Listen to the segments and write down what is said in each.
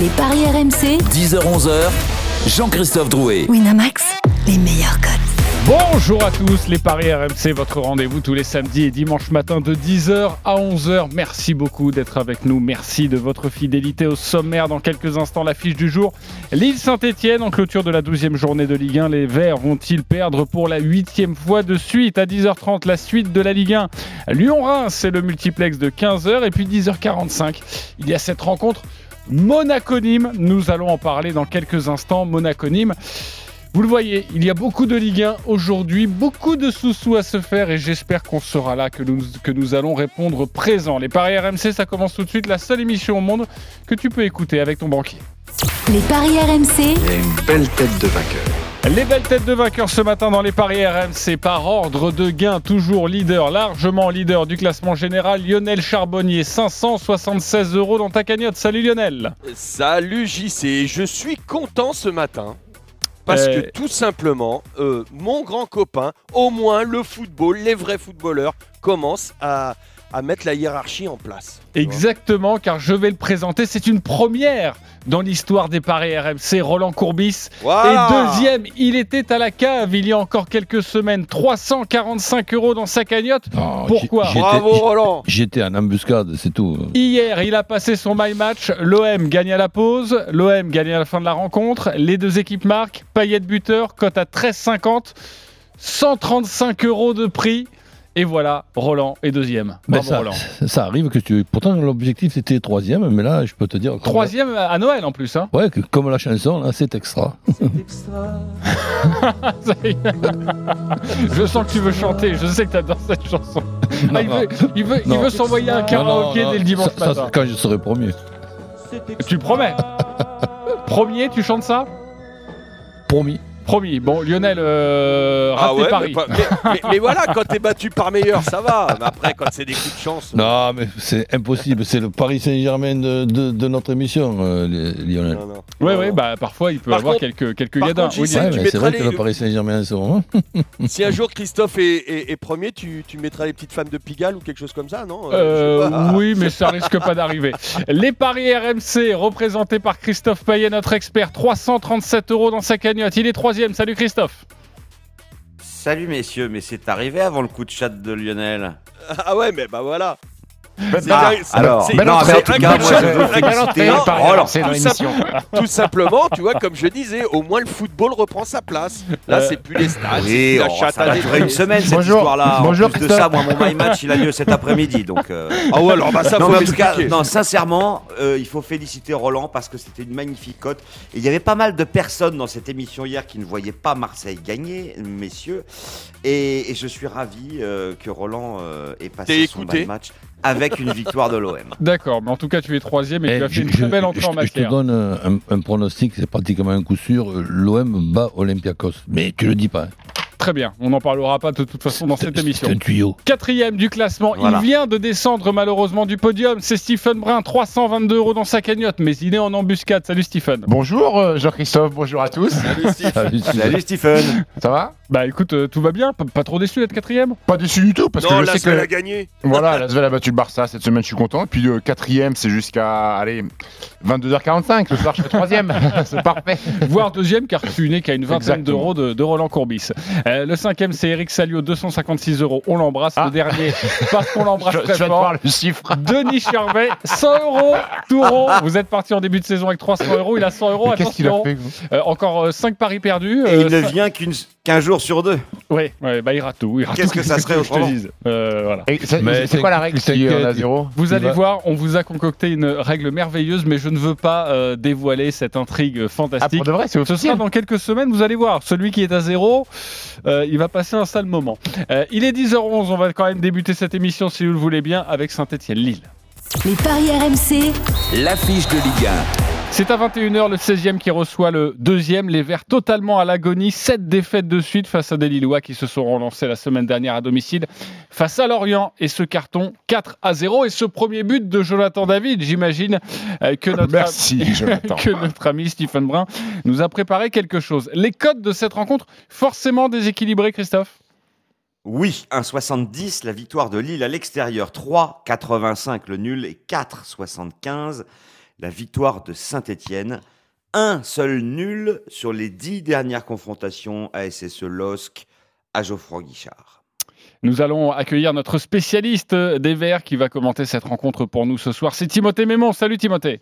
Les paris RMC, 10h-11h, Jean-Christophe Drouet. Winamax, les meilleurs codes. Bonjour à tous, les Paris RMC, votre rendez-vous tous les samedis et dimanches matin de 10h à 11h. Merci beaucoup d'être avec nous. Merci de votre fidélité au sommaire. Dans quelques instants, l'affiche du jour. Lille Saint-Etienne en clôture de la 12e journée de Ligue 1. Les Verts vont-ils perdre pour la huitième fois de suite? À 10h30 la suite de la Ligue 1 Lyon-Reims, c'est le multiplex de 15h et puis 10h45. Il y a cette rencontre Monaco-Nîmes. Nous allons en parler dans quelques instants. Monaco-Nîmes. Vous le voyez, il y a beaucoup de Ligue 1 aujourd'hui, beaucoup de sous-sous à se faire et j'espère qu'on sera là, que nous, que nous allons répondre présent. Les paris RMC, ça commence tout de suite, la seule émission au monde que tu peux écouter avec ton banquier. Les paris RMC, Il y a une belle tête de vainqueur. Les belles têtes de vainqueurs ce matin dans les paris RMC par ordre de gain, toujours leader, largement leader du classement général, Lionel Charbonnier, 576 euros dans ta cagnotte. Salut Lionel Salut JC, je suis content ce matin parce Euh. que tout simplement, euh, mon grand copain, au moins le football, les vrais footballeurs, commencent à, à mettre la hiérarchie en place. Exactement, car je vais le présenter, c'est une première dans l'histoire des paris RMC, Roland Courbis. Voilà. Et deuxième, il était à la cave il y a encore quelques semaines, 345 euros dans sa cagnotte. Non, Pourquoi Bravo Roland J'étais en embuscade, c'est tout. Hier, il a passé son my match. L'OM gagne à la pause. L'OM gagne à la fin de la rencontre. Les deux équipes marquent. Payet buteur, cote à 13,50. 135 euros de prix. Et voilà, Roland est deuxième. Mais Bravo, ça, Roland. ça arrive que tu. Pourtant, l'objectif c'était troisième, mais là, je peux te dire. Troisième à Noël en plus. Hein. Ouais, que comme la chanson, là, c'est extra. Ça y est. je sens que tu veux chanter. Je sais que tu adores cette chanson. Ah, il Non, veut, il veut, il veut s'envoyer un karaoké dès le dimanche ça- ça, matin. c'est quand je serai premier. Tu promets Premier, tu chantes ça? Promis. Promis. Bon, Lionel, euh, Ah ouais, paris. mais, pas- mais- mais- mais voilà, quand t'es battu par meilleur, ça va. Mais après, quand c'est des coups de chance. Non, mais c'est impossible. C'est le Paris Saint-Germain de, de- de notre émission, euh, Li- Lionel. non, non. Oui, Non, oui, bah parfois il peut Par avoir contre- quelques, quelques par contre, Oui, Ouais, c'est vrai que le Paris Saint-Germain, c'est bon. hein. Si un jour Christophe est, est- est premier, tu, tu mettras les petites femmes de Pigalle ou quelque chose comme ça, non Euh, pas. oui, mais ça risque pas d'arriver. Les paris RMC, représentés par Christophe Payet, notre expert, 337 euros dans sa cagnotte. Il est troisième. Salut Christophe. Salut messieurs, mais c'est arrivé avant le coup de chat de Lionel. Ah ouais, mais bah voilà. C'est Ah, alors, c'est- non, mais en tout un cas, de moi, je veux féliciter alors, RMC dans tout l'émission. Tout simplement, tu vois, comme je disais, au moins le football reprend sa place. Là, Euh, c'est plus les stades, Oui, la oh, chatte ça à va des- durer une semaine cette Bonjour. histoire-là. Bonjour, de ça, moi mon my match il a lieu cet après-midi, donc. euh, Ah ouais, alors bah ça non, en tout cas, non, sincèrement, euh, il faut féliciter Roland parce que c'était une magnifique cote. Et il y avait pas mal de personnes dans cette émission hier qui ne voyaient pas Marseille gagner, messieurs. Et, et je suis ravi euh, que Roland euh, ait passé son match avec une victoire de l'OM. D'accord, mais en tout cas, tu es troisième et Eh, tu as fait je- une très belle entrée je- en Je te matière. donne un, un pronostic, c'est pratiquement un coup sûr. euh, L'OM bat Olympiakos. Mais tu le dis pas. hein. Très bien, on n'en parlera pas de toute façon dans cette émission. C'est un tuyau. Quatrième du classement, Voilà. il vient de descendre malheureusement du podium. C'est Stephen Brun, 322 euros dans sa cagnotte, mais il est en embuscade. Salut Stephen. Bonjour euh, Jean-Christophe, bonjour à tous. Salut, Stephen. Ça va? Bah écoute, euh, tout va bien, P- pas trop déçu d'être quatrième? Pas déçu du tout parce Non, que je sais que l'a gagné. voilà, la a battu le Barça cette semaine, je suis content. Et puis le quatrième, c'est jusqu'à allez 22h45. Le soir, je serai troisième. c'est parfait. voire deuxième, car tu n'es qu'à une vingtaine d'euros de, de Roland Courbis. Euh, le cinquième, c'est Eric Salio, 256 euros. On l'embrasse. Ah. Le dernier, parce qu'on l'embrasse Je, je très de fort. voir le chiffre. Denis Charvet, 100 euros, tout rond. Vous êtes parti en début de saison avec 300 euros. Il a 100 euros. Mais Qu'est-ce qu'il a Attention. fait Euh, encore 5 paris perdus. Et Euh, il ne ça- vient qu'une- qu'un jour sur deux. Ouais, ouais, bah il rate tout. Qu'est-ce que ça serait je te Euh, voilà. C'est- Mais C'est quoi la règle si t'inquiète, on a zéro Vous allez va- voir, on vous a concocté une règle merveilleuse, mais je ne veux pas euh, dévoiler cette intrigue Ah, fantastique. pour de vrai, c'est Ce sera dans quelques semaines, vous allez voir. Celui qui est à zéro, euh, il va passer un sale moment. Euh, il est 10h11, on va quand même débuter cette émission, si vous le voulez bien, avec Saint-Etienne-Lille. Les paris RMC, L'affiche de Ligue C'est à 21h le 16e qui reçoit le deuxième. Les Verts totalement à l'agonie. Sept défaites de suite face à des Lillois qui se sont relancés la semaine dernière à domicile face à Lorient. Et ce carton 4 à 0. Et ce premier but de Jonathan David, j'imagine euh, que notre Merci, que notre ami Stephen Brun nous a préparé quelque chose. Les codes de cette rencontre, forcément déséquilibrés, Christophe? Oui, 1,70 la victoire de Lille à l'extérieur, 3,85 le nul et 4,75 la victoire de Saint-Étienne. Un seul nul sur les dix dernières confrontations à SSE LOSC à Geoffroy Guichard. Nous allons accueillir notre spécialiste des Verts qui va commenter cette rencontre pour nous ce soir. C'est Timothée Mémon. Salut Timothée.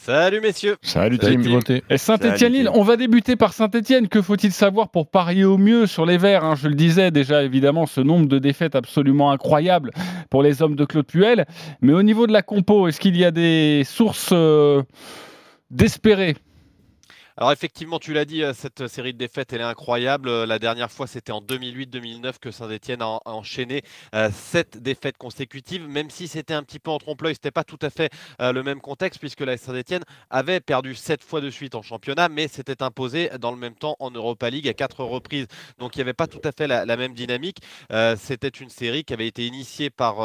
Salut messieurs. Salut, Salut, Tim. Et Tim. on va débuter par Saint-Etienne. Que faut-il savoir pour parier au mieux sur les Verts hein Je le disais déjà, évidemment, ce nombre de défaites absolument incroyable pour les hommes de Claude Puel. Mais au niveau de la compo, est-ce qu'il y a des sources euh, d'espérer Alors effectivement, tu l'as dit, euh, cette série de défaites, elle est incroyable. Euh, La dernière fois, c'était en 2008-2009 que Saint-Etienne a en- a enchaîné euh, sept défaites consécutives, même si c'était un petit peu en trompe-l'œil, c'était pas tout à fait le même contexte, puisque la Saint-Etienne avait perdu sept fois de suite en championnat, mais s'était imposé dans le même temps en Europa League à quatre reprises. Donc il n'y avait pas tout à fait la, même dynamique. C'était une série qui avait été initiée par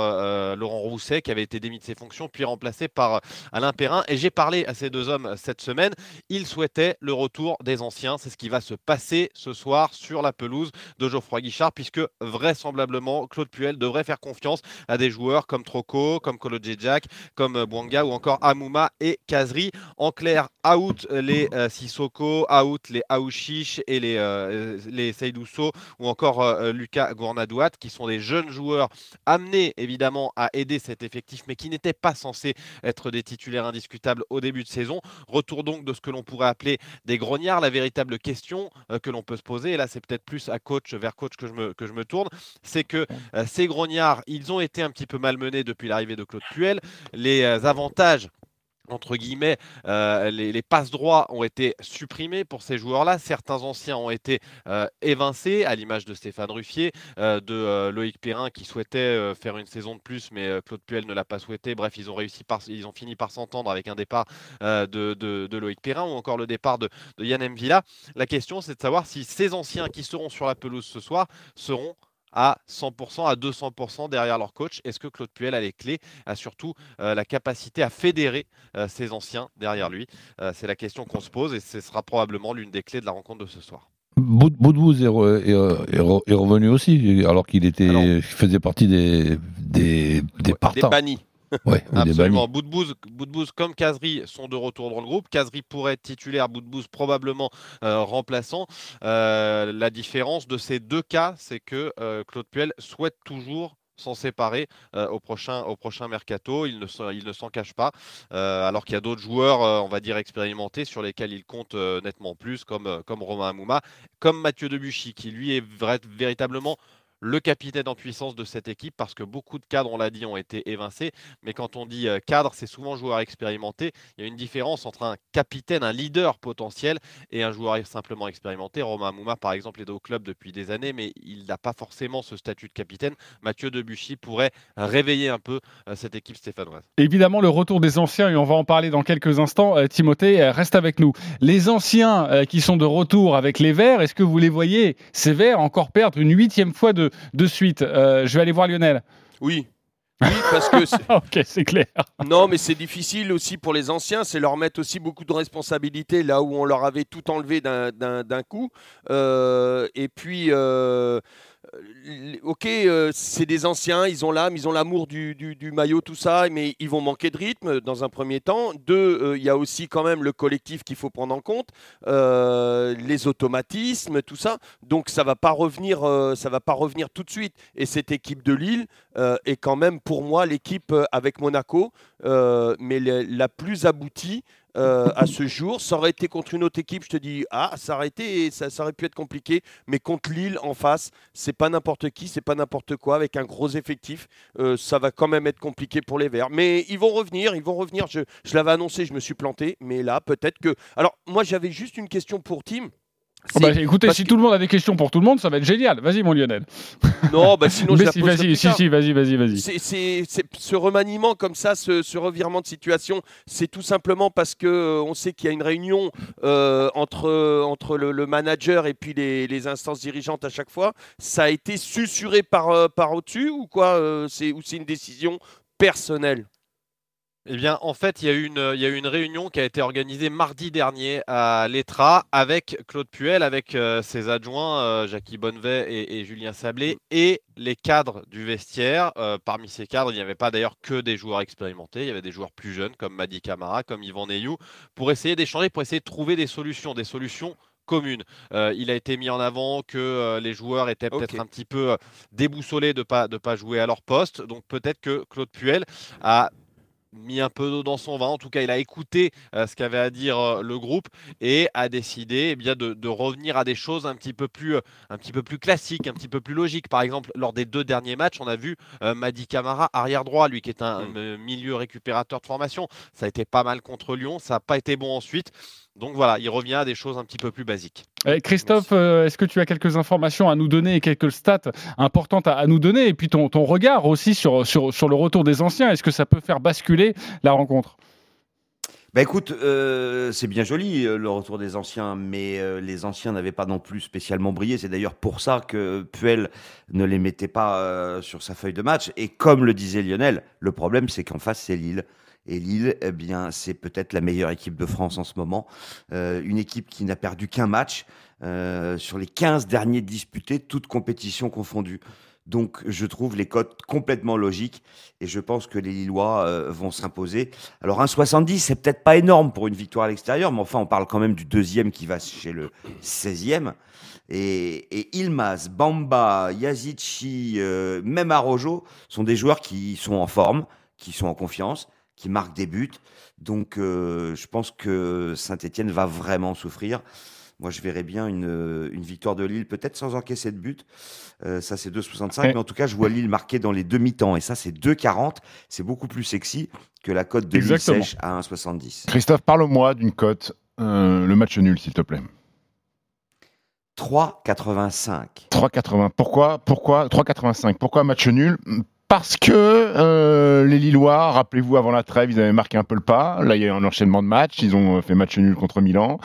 Laurent Rousset, qui avait été démis de ses fonctions, puis remplacé par Alain Perrin. Et j'ai parlé à ces deux hommes cette semaine. Ils souhaitaient le retour des anciens. C'est ce qui va se passer ce soir sur la pelouse de Geoffroy Guichard, puisque vraisemblablement, Claude Puel devrait faire confiance à des joueurs comme Troco, comme Kolo Jack, comme euh, Bouanga ou encore Amouma et Kazri. En clair, out les euh, Sissoko, out les Aouchiche et les, euh, ou encore euh, Lucas Gournadouat, qui sont des jeunes joueurs amenés évidemment à aider cet effectif, mais qui n'étaient pas censés être des titulaires indiscutables au début de saison. Retour donc de ce que l'on pourrait appeler des grognards. La véritable question euh, que l'on peut se poser, et là c'est peut-être plus à coach, vers coach que je me, que je me tourne, c'est que euh, ces grognards, ils ont été un petit peu malmenés depuis l'arrivée de Claude Puel. Les euh, avantages entre guillemets, euh, les, passes droits ont été supprimés pour ces joueurs-là. Certains anciens ont été euh, évincés, à l'image de Stéphane Ruffier, euh, de Loïc Perrin qui souhaitait faire une saison de plus, mais Claude Puel ne l'a pas souhaité. Bref, ils ont réussi par, ils ont fini par s'entendre avec un départ de, Loïc Perrin ou encore le départ de, de Yann Mvila. La question, c'est de savoir si ces anciens qui seront sur la pelouse ce soir seront à 100%, à 200% derrière leur coach. Est-ce que Claude Puel a les clés, a surtout euh, la capacité à fédérer euh, ces anciens derrière lui? Euh, C'est la question qu'on se pose et ce sera probablement l'une des clés de la rencontre de ce soir. Boud- Boudbouz est, re- est, re- est re- est revenu aussi, alors qu'il était, Alors- il faisait partie des, des, des Ouais, Des partants. bannis. Ouais, Absolument. Boudbouz, Boudbouz comme Kazri sont de retour dans le groupe. Kazri pourrait être titulaire, Boudbouz probablement euh, remplaçant. Euh, la différence de ces deux cas, c'est que euh, Claude Puel souhaite toujours s'en séparer euh, au, prochain, au prochain mercato. Il ne, s'en- il ne s'en cache pas. Euh, alors qu'il y a d'autres joueurs, euh, on va dire, expérimentés sur lesquels il compte nettement plus, comme, comme Romain Amouma, comme Mathieu Debuchy, qui lui est vrai- véritablement le capitaine en puissance de cette équipe parce que beaucoup de cadres, on l'a dit, ont été évincés. Mais quand on dit euh, cadre, c'est souvent joueur expérimenté. Il y a une différence entre un capitaine, un leader potentiel et un joueur simplement expérimenté. Romain Amouma, par exemple, est au club depuis des années, mais il n'a pas forcément ce statut de capitaine. Mathieu Debuchy pourrait réveiller un peu euh, cette équipe stéphanoise. Évidemment, le retour des anciens, et on va en parler dans quelques instants. Euh, Timothée, reste avec nous. Les anciens qui sont de retour avec les Verts, est-ce que vous les voyez, ces Verts, encore perdre une huitième fois de, de suite Euh, Je vais aller voir Lionel. Oui. Oui, parce que c'est- ok, c'est clair. non, mais c'est difficile aussi pour les anciens, c'est leur mettre aussi beaucoup de responsabilités là où on leur avait tout enlevé d'un- d'un d'un coup. Euh, et puis, euh, euh, ok, euh, c'est des anciens, ils ont l'âme, ils ont l'amour du, du- maillot, tout ça, mais ils vont manquer de rythme dans un premier temps. Deux, euh, il y a aussi quand même le collectif qu'il faut prendre en compte, euh, les automatismes, tout ça. Donc ça va pas revenir, ça va pas revenir tout de suite. Et cette équipe de Lille est quand même pour moi l'équipe avec Monaco, mais la plus aboutie. Euh, à ce jour, ça aurait été contre une autre équipe, je te dis, ah, ça aurait été, ça, aurait pu être compliqué, mais contre Lille en face, c'est pas n'importe qui, c'est pas n'importe quoi, avec un gros effectif, euh, ça va quand même être compliqué pour les Verts. Mais ils vont revenir, ils vont revenir. Je, je l'avais annoncé, je me suis planté, mais là, peut-être que. Alors, moi, j'avais juste une question pour Tim. Oh, bah, écoutez, parce si que- tout le monde a des questions pour tout le monde, ça va être génial. Vas-y, mon Lionel. Non, bah sinon, je la si, poserai vas-y, si, si, vas-y, vas-y, vas-y. C'est- c'est- c'est- ce remaniement comme ça, ce, ce revirement de situation, c'est tout simplement parce que euh, on sait qu'il y a une réunion euh, entre, entre le, le manager et puis les, les instances dirigeantes à chaque fois. Ça a été susurré par, euh, par au-dessus ou quoi euh, c'est, Ou c'est une décision personnelle? Eh bien, en fait, il y, a eu une, il y a eu une réunion qui a été organisée mardi dernier à l'ETRA avec Claude Puel, avec euh, ses adjoints, euh, Jackie Bonnevet et, et Julien Sablé, et les cadres du vestiaire. Euh, parmi ces cadres, il n'y avait pas d'ailleurs que des joueurs expérimentés, il y avait des joueurs plus jeunes comme Madi Camara, comme Yvan Neyou, pour essayer d'échanger, pour essayer de trouver des solutions, des solutions communes. Euh, il a été mis en avant que euh, les joueurs étaient peut-être un petit peu déboussolés de ne pas, de pas jouer à leur poste. Donc peut-être que Claude Puel a mis un peu d'eau dans son vin. En tout cas, il a écouté euh, ce qu'avait à dire euh, le groupe et a décidé eh bien, de, de revenir à des choses un petit, peu plus, euh, un petit peu plus classiques, un petit peu plus logiques. Par exemple, lors des deux derniers matchs, on a vu Madi Camara arrière droit, lui qui est un Mm. milieu récupérateur de formation. Ça a été pas mal contre Lyon, ça n'a pas été bon ensuite. Donc voilà, il revient à des choses un petit peu plus basiques. Eh, Christophe, euh, est-ce que tu as quelques informations à nous donner et quelques stats importantes à, à nous donner? Et puis ton, ton regard aussi sur, sur, sur le retour des anciens. Est-ce que ça peut faire basculer la rencontre Bah écoute, euh, c'est bien joli euh, le retour des anciens, mais euh, les anciens n'avaient pas non plus spécialement brillé. C'est d'ailleurs pour ça que Puel ne les mettait pas sur sa feuille de match. Et comme le disait Lionel, le problème c'est qu'en face c'est Lille. Et Lille, eh bien, c'est peut-être la meilleure équipe de France en ce moment. Une équipe qui n'a perdu qu'un match sur les 15 derniers disputés, toutes compétitions confondues. Donc, je trouve les cotes complètement logiques et je pense que les Lillois euh, vont s'imposer. Alors, un 70, c'est peut-être pas énorme pour une victoire à l'extérieur, mais enfin, on parle quand même du deuxième qui va chez le 16e. Et, et Ilmaz, Bamba, Yazici, euh, même Arojo sont des joueurs qui sont en forme, qui sont en confiance, qui marquent des buts. Donc, euh, je pense que Saint-Etienne va vraiment souffrir. Moi, je verrais bien une, une victoire de Lille, peut-être sans encaisser de but. Euh, ça, c'est 2,65. Ouais. Mais en tout cas, je vois Lille marquer dans les demi-temps. Et ça, c'est 2,40. C'est beaucoup plus sexy que la cote de Lille Exactement. sèche à 1,70. Christophe, parle-moi d'une cote, euh, le match nul, s'il te plaît. 3,85. 3,80. Pourquoi Pourquoi 3,85. Pourquoi match nul? Parce que euh, les Lillois, rappelez-vous, avant la trêve, ils avaient marqué un peu le pas. Là, il y a eu un enchaînement de matchs. Ils ont euh, fait match nul contre Milan.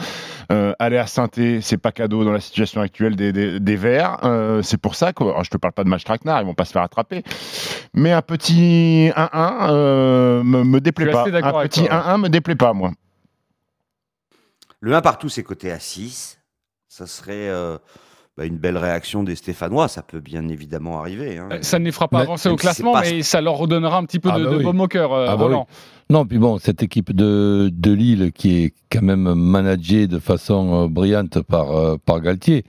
Euh, aller à saint c'est pas cadeau dans la situation actuelle des, des, des Verts. Euh, c'est pour ça que alors, je te parle pas de match traquenard, ils vont pas se faire attraper. Mais un petit 1-1 euh, me, me déplaît pas. Un petit toi. 1-1 me déplaît pas, moi. Le 1 partout, c'est coté à 6. Ça serait euh, bah, une belle réaction des Stéphanois. Ça peut bien évidemment arriver. hein. Euh, Ça ne les fera pas Mais- avancer au classement, pas- mais ça leur redonnera un petit peu Ah de, bah de oui. baume au cœur, euh, Ah bah Roland. Non, puis bon, cette équipe de, de Lille qui est quand même managée de façon euh, brillante par, euh, par Galtier,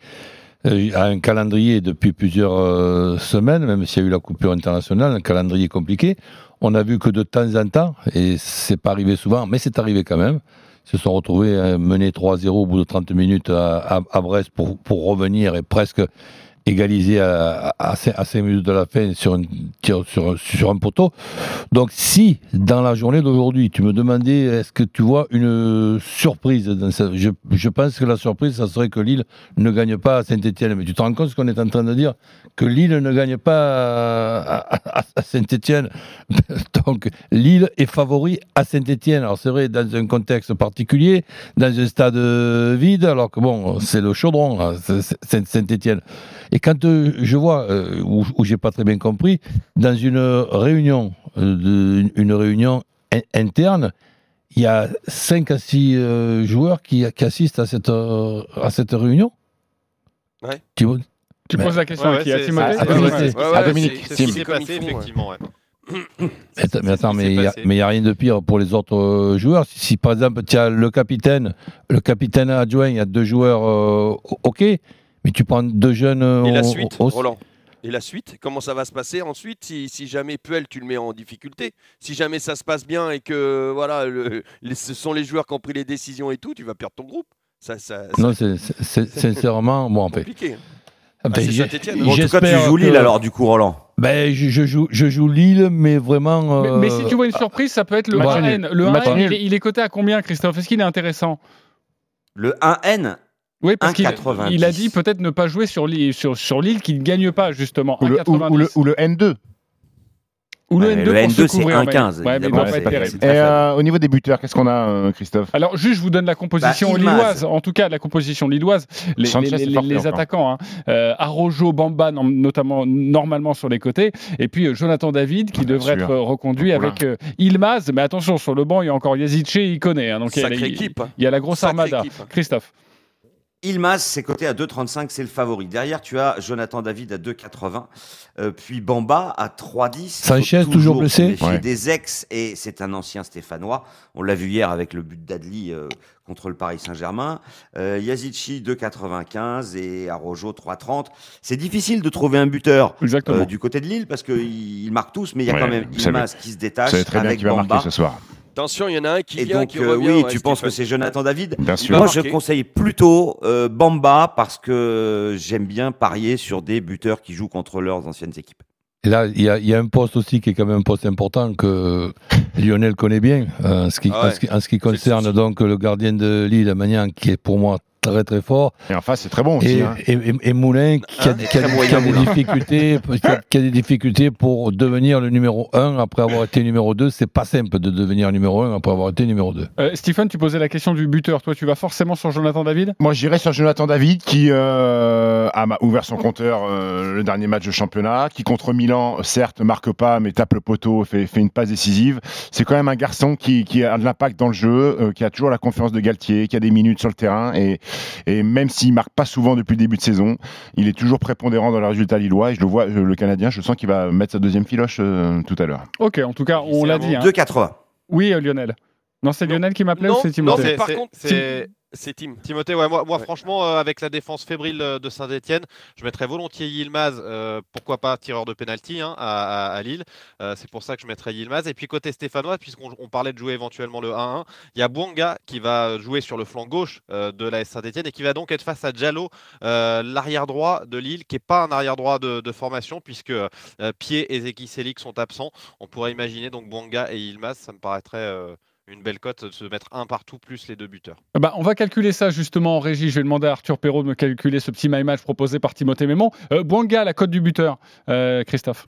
a un calendrier depuis plusieurs euh, semaines, même s'il y a eu la coupure internationale, un calendrier compliqué. On a vu que de temps en temps, et c'est pas arrivé souvent, mais c'est arrivé quand même, se sont retrouvés euh, menés 3-0 au bout de 30 minutes à, à- à Brest pour, pour revenir et presque égaliser à, à, 5 minutes de la fin sur un tir sur, un poteau. Donc si dans la journée d'aujourd'hui tu me demandais est-ce que tu vois une surprise je, pense que la surprise ça serait que Lille ne gagne pas à Saint-Etienne. Mais tu te rends compte ce qu'on est en train de dire? Que Lille ne gagne pas à, Saint-Etienne. Donc Lille est favori à Saint-Etienne. Alors c'est vrai dans un contexte particulier, dans un stade euh, vide, alors que bon c'est le chaudron là, c'est- c'est Saint-Etienne. Et quand euh, je vois euh, où, où j'ai pas très bien compris, dans une réunion, euh, de- une, réunion in- interne, il y a 5 à 6 joueurs qui, qui assistent à cette, euh, à cette réunion. Ouais. Tu poses la question Ouais, à qui À Timothée ouais, à Dominique, c'est- ce qui passé, effectivement. ouais. Mais attends, mais il n'y a rien de pire pour les autres euh, joueurs. Si, si, par exemple tu as le capitaine, le capitaine adjoint, il y a deux joueurs, euh, ok, mais tu prends deux jeunes. euh, Et la au- suite, au- Roland Et la suite Comment ça va se passer ensuite si, si jamais Puel, tu le mets en difficulté Si jamais ça se passe bien et que voilà, le- les- ce sont les joueurs qui ont pris les décisions et tout, tu vas perdre ton groupe. Ça, ça, ça Non, c'est sincèrement, bon, en fait. compliqué. j'ai- Saint-Étienne, hein. Bon, en tout cas, tu j'espère joues Lille que- alors, du coup, Roland. Ben, je, je joue, je joue Lille, mais vraiment. Mais, euh, mais si tu vois une surprise, ça peut être le match 1N. nul. Le Match 1N, il il est coté à combien, Christophe? Est-ce qu'il est intéressant? Le 1N, Oui, parce qu'il 1,90. il a dit peut-être ne pas jouer sur Lille, sur, qui ne gagne pas, justement. Ou le, ou- ou 1,90. le- ou le N2. Ou le Ouais, N2 le pour se N2, c'est couvrir, mais- 1,15, Ouais, c'est Et euh, au niveau des buteurs, qu'est-ce qu'on a, euh, Christophe? Alors, juste, je vous donne la composition Bah, lilloise. En tout cas, la composition lilloise. Les, attaquants. Hein. Euh, Arrojo, Bamba, notamment, normalement sur les côtés. Et puis, euh, Jonathan David, qui Bien devrait sûr. être reconduit avec euh, Ilmaz. Mais attention, sur le banc, il y a encore Yazice, il connaît. Hein, donc, il y a- équipe. il y a la grosse armada. équipe. Christophe. Ilmaz, c'est coté à 2,35, c'est le favori. Derrière, tu as Jonathan David à 2,80, euh, puis Bamba à 3,10. Sanchez, toujours se blessé Ouais. des ex, et c'est un ancien Stéphanois. On l'a vu hier avec le but d'Adli euh, contre le Paris Saint-Germain. Euh, Yazici 2,95 et Arojo 3,30. C'est difficile de trouver un buteur Exactement. euh, du côté de Lille parce qu'ils ils marquent tous, mais il y a Ouais, quand même savez- Ilmaz qui se détache très bien avec va marquer ce soir. Attention, il y en a un qui Et vient, donc, qui euh, revient. oui, ouais, tu penses que c'est Jonathan David Bien sûr. Moi, je conseille plutôt euh, Bamba parce que j'aime bien parier sur des buteurs qui jouent contre leurs anciennes équipes. Et là, il y, a- il y a un poste aussi qui est quand même un poste important que Lionel connaît bien, euh, en, ce qui, Ah ouais. en, ce qui, en ce qui le concerne donc le gardien de Lille, Magnan, qui est pour moi très très fort, Et en face, c'est très bon aussi. et, hein. et, et- et Moulin qui a, Hein qui a- qui a des difficultés, qui a, des difficultés pour devenir le numéro 1 après avoir été numéro 2. C'est pas simple de devenir numéro 1 après avoir été numéro 2. Euh, Stephen, tu posais la question du buteur. Toi, tu vas forcément sur Jonathan David? Moi, j'irais sur Jonathan David qui euh, a ouvert son compteur euh, le dernier match de championnat, qui contre Milan, certes, marque pas, mais tape le poteau, fait, fait une passe décisive. C'est quand même un garçon qui, qui a de l'impact dans le jeu, euh, qui a toujours la confiance de Galtier, qui a des minutes sur le terrain. Et, et même s'il marque pas souvent depuis le début de saison, il est toujours prépondérant dans les résultats lillois. Et je le vois, euh, le Canadien, je sens qu'il va mettre sa deuxième filoche euh, tout à l'heure. Ok, en tout cas, on l'a dit. hein. 2,80. Oui, euh, Lionel. Non, c'est. Lionel qui m'appelait ou Non, c'est non, Timothée c'est- par contre, c'est c'est Tim. Timothée, ouais, moi, moi Ouais. franchement, euh, avec la défense fébrile euh, de Saint-Etienne, je mettrais volontiers Yilmaz, euh, pourquoi pas tireur de pénalty hein, à, à- à Lille. Euh, c'est pour ça que je mettrais Yilmaz. Et puis côté stéphanois, puisqu'on on parlait de jouer éventuellement le 1-1, il y a Bouanga qui va jouer sur le flanc gauche euh, de la Saint-Etienne et qui va donc être face à Diallo, euh, l'arrière droit de Lille, qui n'est pas un arrière droit de, de formation, puisque euh, Pied et Zeki Selik sont absents. On pourrait imaginer donc Bouanga et Yilmaz, ça me paraîtrait euh, une belle cote de se mettre un partout plus les deux buteurs. Bah, on va calculer ça justement en régie. Je vais demander à Arthur Perrault de me calculer ce petit my match proposé par Timothée Mémon. Euh, Bouanga, la cote du buteur, euh, Christophe.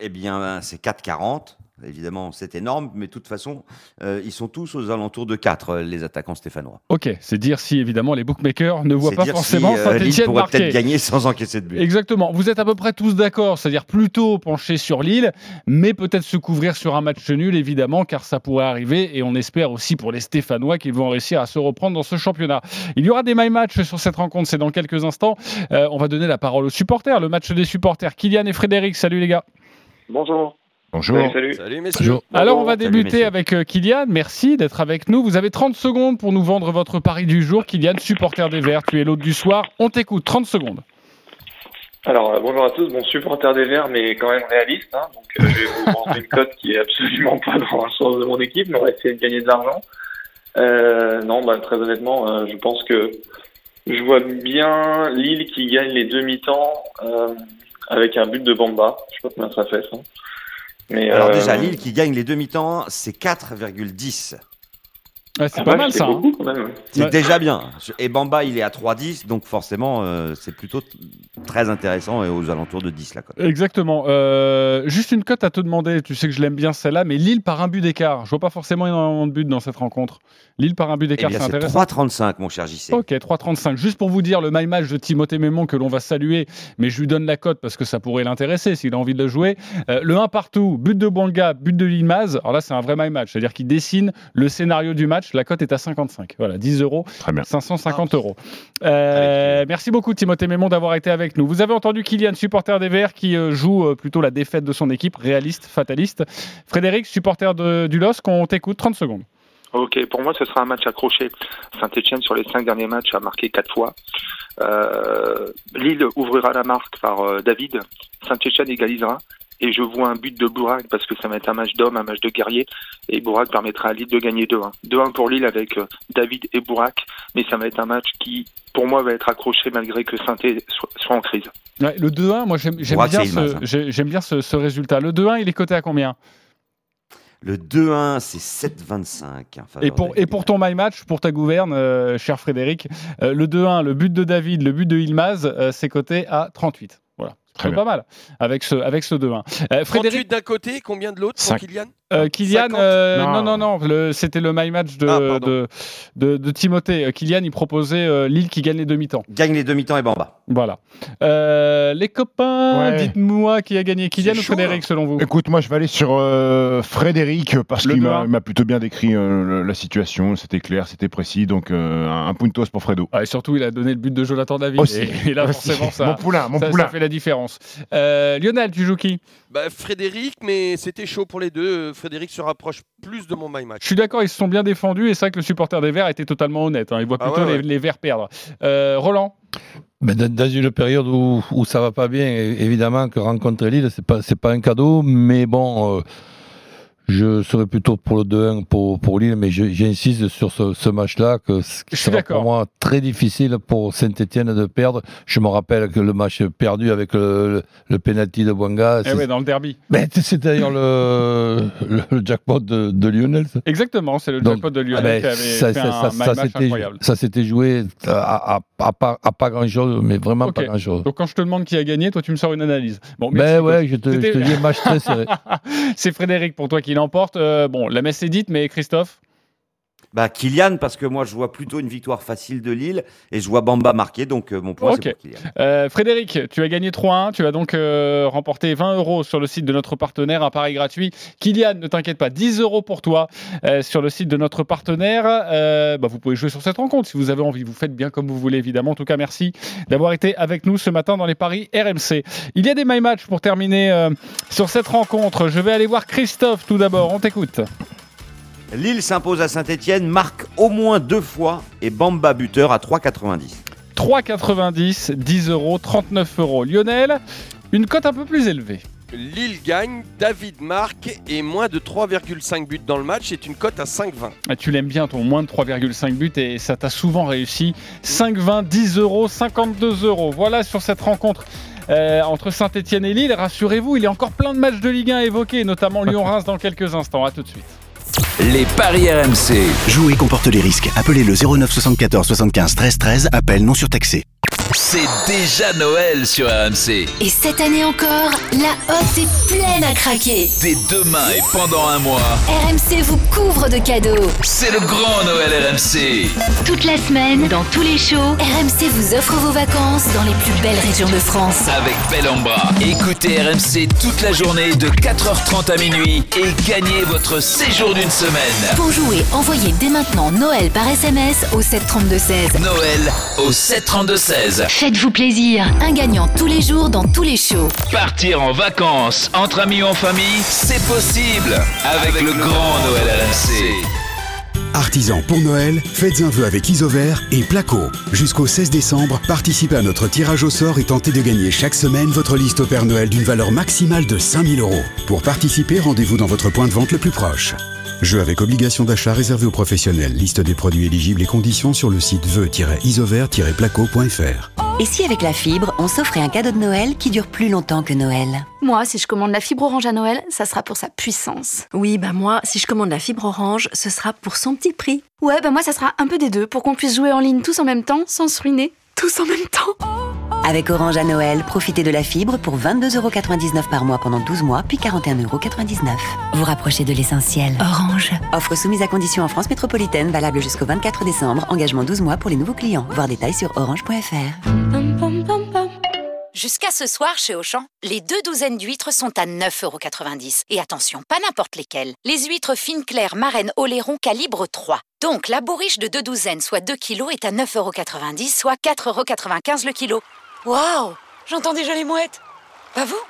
Eh bien, c'est 4,40. Évidemment, c'est énorme, mais de toute façon, euh, ils sont tous aux alentours de 4, euh, les attaquants stéphanois. Ok, c'est dire si évidemment les bookmakers ne voient pas dire forcément si, euh, Saint-Etienne pourrait peut-être gagner sans encaisser de but. Exactement. Vous êtes à peu près tous d'accord, c'est-à-dire plutôt pencher sur Lille, mais peut-être se couvrir sur un match nul, évidemment, car ça pourrait arriver. Et on espère aussi pour les Stéphanois qu'ils vont réussir à se reprendre dans ce championnat. Il y aura des my match sur cette rencontre, c'est dans quelques instants. Euh, on va donner la parole aux supporters, le match des supporters. Kylian et Frédéric, salut les gars. Bonjour. Bonjour. Salut, salut. Salut, messieurs. Bonjour. Alors on va débuter avec euh, Kylian. Merci d'être avec nous. Vous avez 30 secondes pour nous vendre votre pari du jour. Kylian, supporter des Verts, tu es l'hôte du soir. On t'écoute, 30 secondes. Alors, euh, bonjour à tous. Bon, supporter des Verts, mais quand même réaliste. Hein, donc, euh, je vais vous vendre une cote qui est absolument pas dans le sens de mon équipe, mais on va essayer de gagner de l'argent. Euh, non, bah, très honnêtement, euh, je pense que je vois bien Lille qui gagne les demi-temps euh, avec un but de Bamba. Je sais pas combien ça fait, ça. Mais, Alors euh, déjà, Lille qui gagne les demi-temps, c'est 4,10. Ouais, c'est ah, pas mal ça. hein. beaucoup quand même. C'est Ouais. déjà bien. Et Bamba, il est à 3,10, donc forcément, euh, c'est plutôt très intéressant et aux alentours de 10 la cote. Exactement. Euh, juste une cote à te demander. Tu sais que je l'aime bien celle-là, mais Lille par un but d'écart. Je vois pas forcément énormément de buts dans cette rencontre. Lille par un but Eh d'écart, bien, c'est intéressant. 3,35, mon cher JC. Ok, 3,35. Juste pour vous dire le my match de Timothée Mémon que l'on va saluer, mais je lui donne la cote parce que ça pourrait l'intéresser s'il a envie de le jouer. Euh, le 1 partout, but de Banga, but de Lilmaz. Alors là, c'est un vrai my match, c'est-à-dire qu'il dessine le scénario du match. La cote est à 55. Voilà, 10 euros, Très bien. 550 euros. Euh, merci beaucoup Timothée Mémon d'avoir été avec nous. Vous avez entendu Kylian, supporter des Verts, qui euh, joue euh, plutôt la défaite de son équipe, réaliste, fataliste. Frédéric, supporter de, du LOSC, on t'écoute, 30 secondes. Ok, pour moi, ce sera un match accroché. Saint-Etienne, sur les cinq derniers matchs, a marqué quatre fois. Euh, Lille ouvrira la marque par euh, David. Saint-Etienne égalisera. Et je vois un but de Bourak parce que ça va être un match d'homme, un match de guerrier. Et Bourak permettra à Lille de gagner 2-1. 2-1 pour Lille avec euh, David et Bourak. Mais ça va être un match qui, pour moi, va être accroché malgré que saint soit, soit en crise. Ouais, le 2-1, moi j'aime bien, ce, hein. j'ai- j'aime bien ce, ce résultat. Le 2-1, il est coté à combien? Le 2-1, c'est 7,25. en faveur et pour, de et pour ton my match, pour ta gouverne, euh, cher Frédéric, euh, le 2-1, le but de David, le but de Ilmaz, euh, c'est coté à 38. Très pas mal avec ce, avec ce 2-1. Euh, 38 Frédéric d'un côté, combien de l'autre pour Cinq. Kylian? Euh, Kylian, 50? euh, non, Non. non, c'était le my match de, Ah, de, de, de Timothée. Euh, Kylian, il proposait euh, Lille qui gagne les demi-temps. Gagne les demi-temps et Bamba. Voilà. Euh, les copains, Ouais. dites-moi qui a gagné Kylian ou Frédéric selon vous? Écoute, moi je vais aller sur euh, Frédéric parce qu'il 2-1. m'a plutôt bien décrit euh, la situation. C'était clair, c'était précis. Donc euh, un, un puntos pour Fredo. Ah, et surtout, il a donné le but de Jonathan David. Aussi. Et, et là, Aussi. forcément, ça, Mon poulain, mon ça, poulain. ça fait la différence. Euh, Lionel, tu joues qui? Bah, Frédéric, mais c'était chaud pour les deux. Frédéric se rapproche plus de mon my match. Je suis d'accord, ils se sont bien défendus et c'est vrai que le supporter des Verts était totalement honnête. hein. Il voit Ah plutôt ouais, les, ouais. les Verts perdre. Euh, Roland? Mais dans, une période où, où ça va pas bien, évidemment que rencontrer Lille, c'est pas c'est pas un cadeau, mais bon, euh, je serais plutôt pour le 2-1 pour, pour Lille, mais j'insiste sur ce, ce match-là que ce qui sera pour moi très difficile pour Saint-Etienne de perdre. Je me rappelle que le match perdu avec le, le, penalty de Bouanga, Eh ouais, dans le derby. c'est d'ailleurs le, jackpot de, de Lionel. ça. Exactement, c'est le Donc, jackpot de Ah Lionel ben, qui avait ça, fait ça- un ça- match incroyable. ça s'était joué à, à- à pas, à pas grand chose, mais vraiment Ok. pas grand chose. Donc quand je te demande qui a gagné, toi tu me sors une analyse. Bon, Ben ouais, je te, je te dis un match très serré. c'est Frédéric pour toi qui l'emporte. Euh, bon, la messe est dite, mais Christophe Bah Kylian, parce que moi je vois plutôt une victoire facile de Lille et je vois Bamba marquer, donc euh, mon point Ok. c'est pour Kylian. Euh, Frédéric, tu as gagné 3-1. Tu as donc euh, remporté 20 euros sur le site de notre partenaire, un pari gratuit. Kylian, ne t'inquiète pas, 10 euros pour toi euh, sur le site de notre partenaire. Bah, vous pouvez jouer sur cette rencontre si vous avez envie. Vous faites bien comme vous voulez, évidemment. En tout cas, merci d'avoir été avec nous ce matin dans les paris RMC. Il y a des My Match pour terminer sur cette rencontre. Je vais aller voir Christophe tout d'abord. On t'écoute. Lille s'impose à Saint-Etienne, marque au moins deux fois et Bamba buteur à 3,90. 3,90, 10 euros, 39 euros. Lionel, une cote un peu plus élevée. Lille gagne, David marque et moins de 3,5 buts dans le match. C'est une cote à 5,20. Ah, Tu l'aimes bien ton moins de 3,5 buts et ça t'a souvent réussi. 5,20, 10 euros, 52 euros. Voilà sur cette rencontre. euh, entre Saint-Etienne et Lille, rassurez-vous, il y a encore plein de matchs de Ligue 1 à évoquer, notamment Lyon-Reims dans quelques instants. À tout de suite. Les paris RMC. Jouer comporte les risques. Appelez le 09 74 75 13 13. Appel non surtaxé. C'est déjà Noël sur RMC. Et cette année encore, la hotte est pleine à craquer. Dès demain et pendant un mois, RMC vous couvre de cadeaux. c'est le grand Noël RMC. Toute la semaine, dans tous les shows, RMC vous offre vos vacances dans les plus belles régions de France. Avec Bellambra. Écoutez RMC toute la journée de 4h30 à minuit et gagnez votre séjour d'une semaine. Pour jouer, envoyez dès maintenant Noël par SMS au 732-16. Noël au 732-16. Faites-vous plaisir. Un gagnant tous les jours dans tous les shows. Partir en vacances entre amis ou en famille, c'est possible avec, le grand Noël RMC. Artisan pour Noël, faites un vœu avec Isover et Placo. Jusqu'au 16 décembre, participez à notre tirage au sort et tentez de gagner chaque semaine votre liste au Père Noël d'une valeur maximale de 5000 euros. Pour participer, rendez-vous dans votre point de vente le plus proche. Jeu avec obligation d'achat réservé aux professionnels. Liste des produits éligibles et conditions sur le site vœu-isover-placo.fr. Et si avec la fibre, on s'offrait un cadeau de Noël qui dure plus longtemps que Noël? Moi, si je commande la fibre orange à Noël, ça sera pour sa puissance. Oui, bah moi, si je commande la fibre orange, ce sera pour son petit prix. Ouais, bah moi, ça sera un peu des deux pour qu'on puisse jouer en ligne tous en même temps sans se ruiner. Tous en même temps? Avec Orange à Noël, profitez de la fibre pour 22,99€ par mois pendant 12 mois, puis 41,99€. Vous rapprochez de l'essentiel. Orange. Offre soumise à condition en France métropolitaine, valable jusqu'au 24 décembre. Engagement 12 mois pour les nouveaux clients. Voir détails sur orange.fr. Jusqu'à ce soir chez Auchan, les deux douzaines d'huîtres sont à 9,90€. Et attention, pas n'importe lesquelles. Les huîtres fines claires marraine Oléron calibre 3. Donc la bourriche de deux douzaines, soit 2 kg, est à 9,90€, soit 4,95€ le kilo. Waouh J'entends déjà les mouettes. Pas vous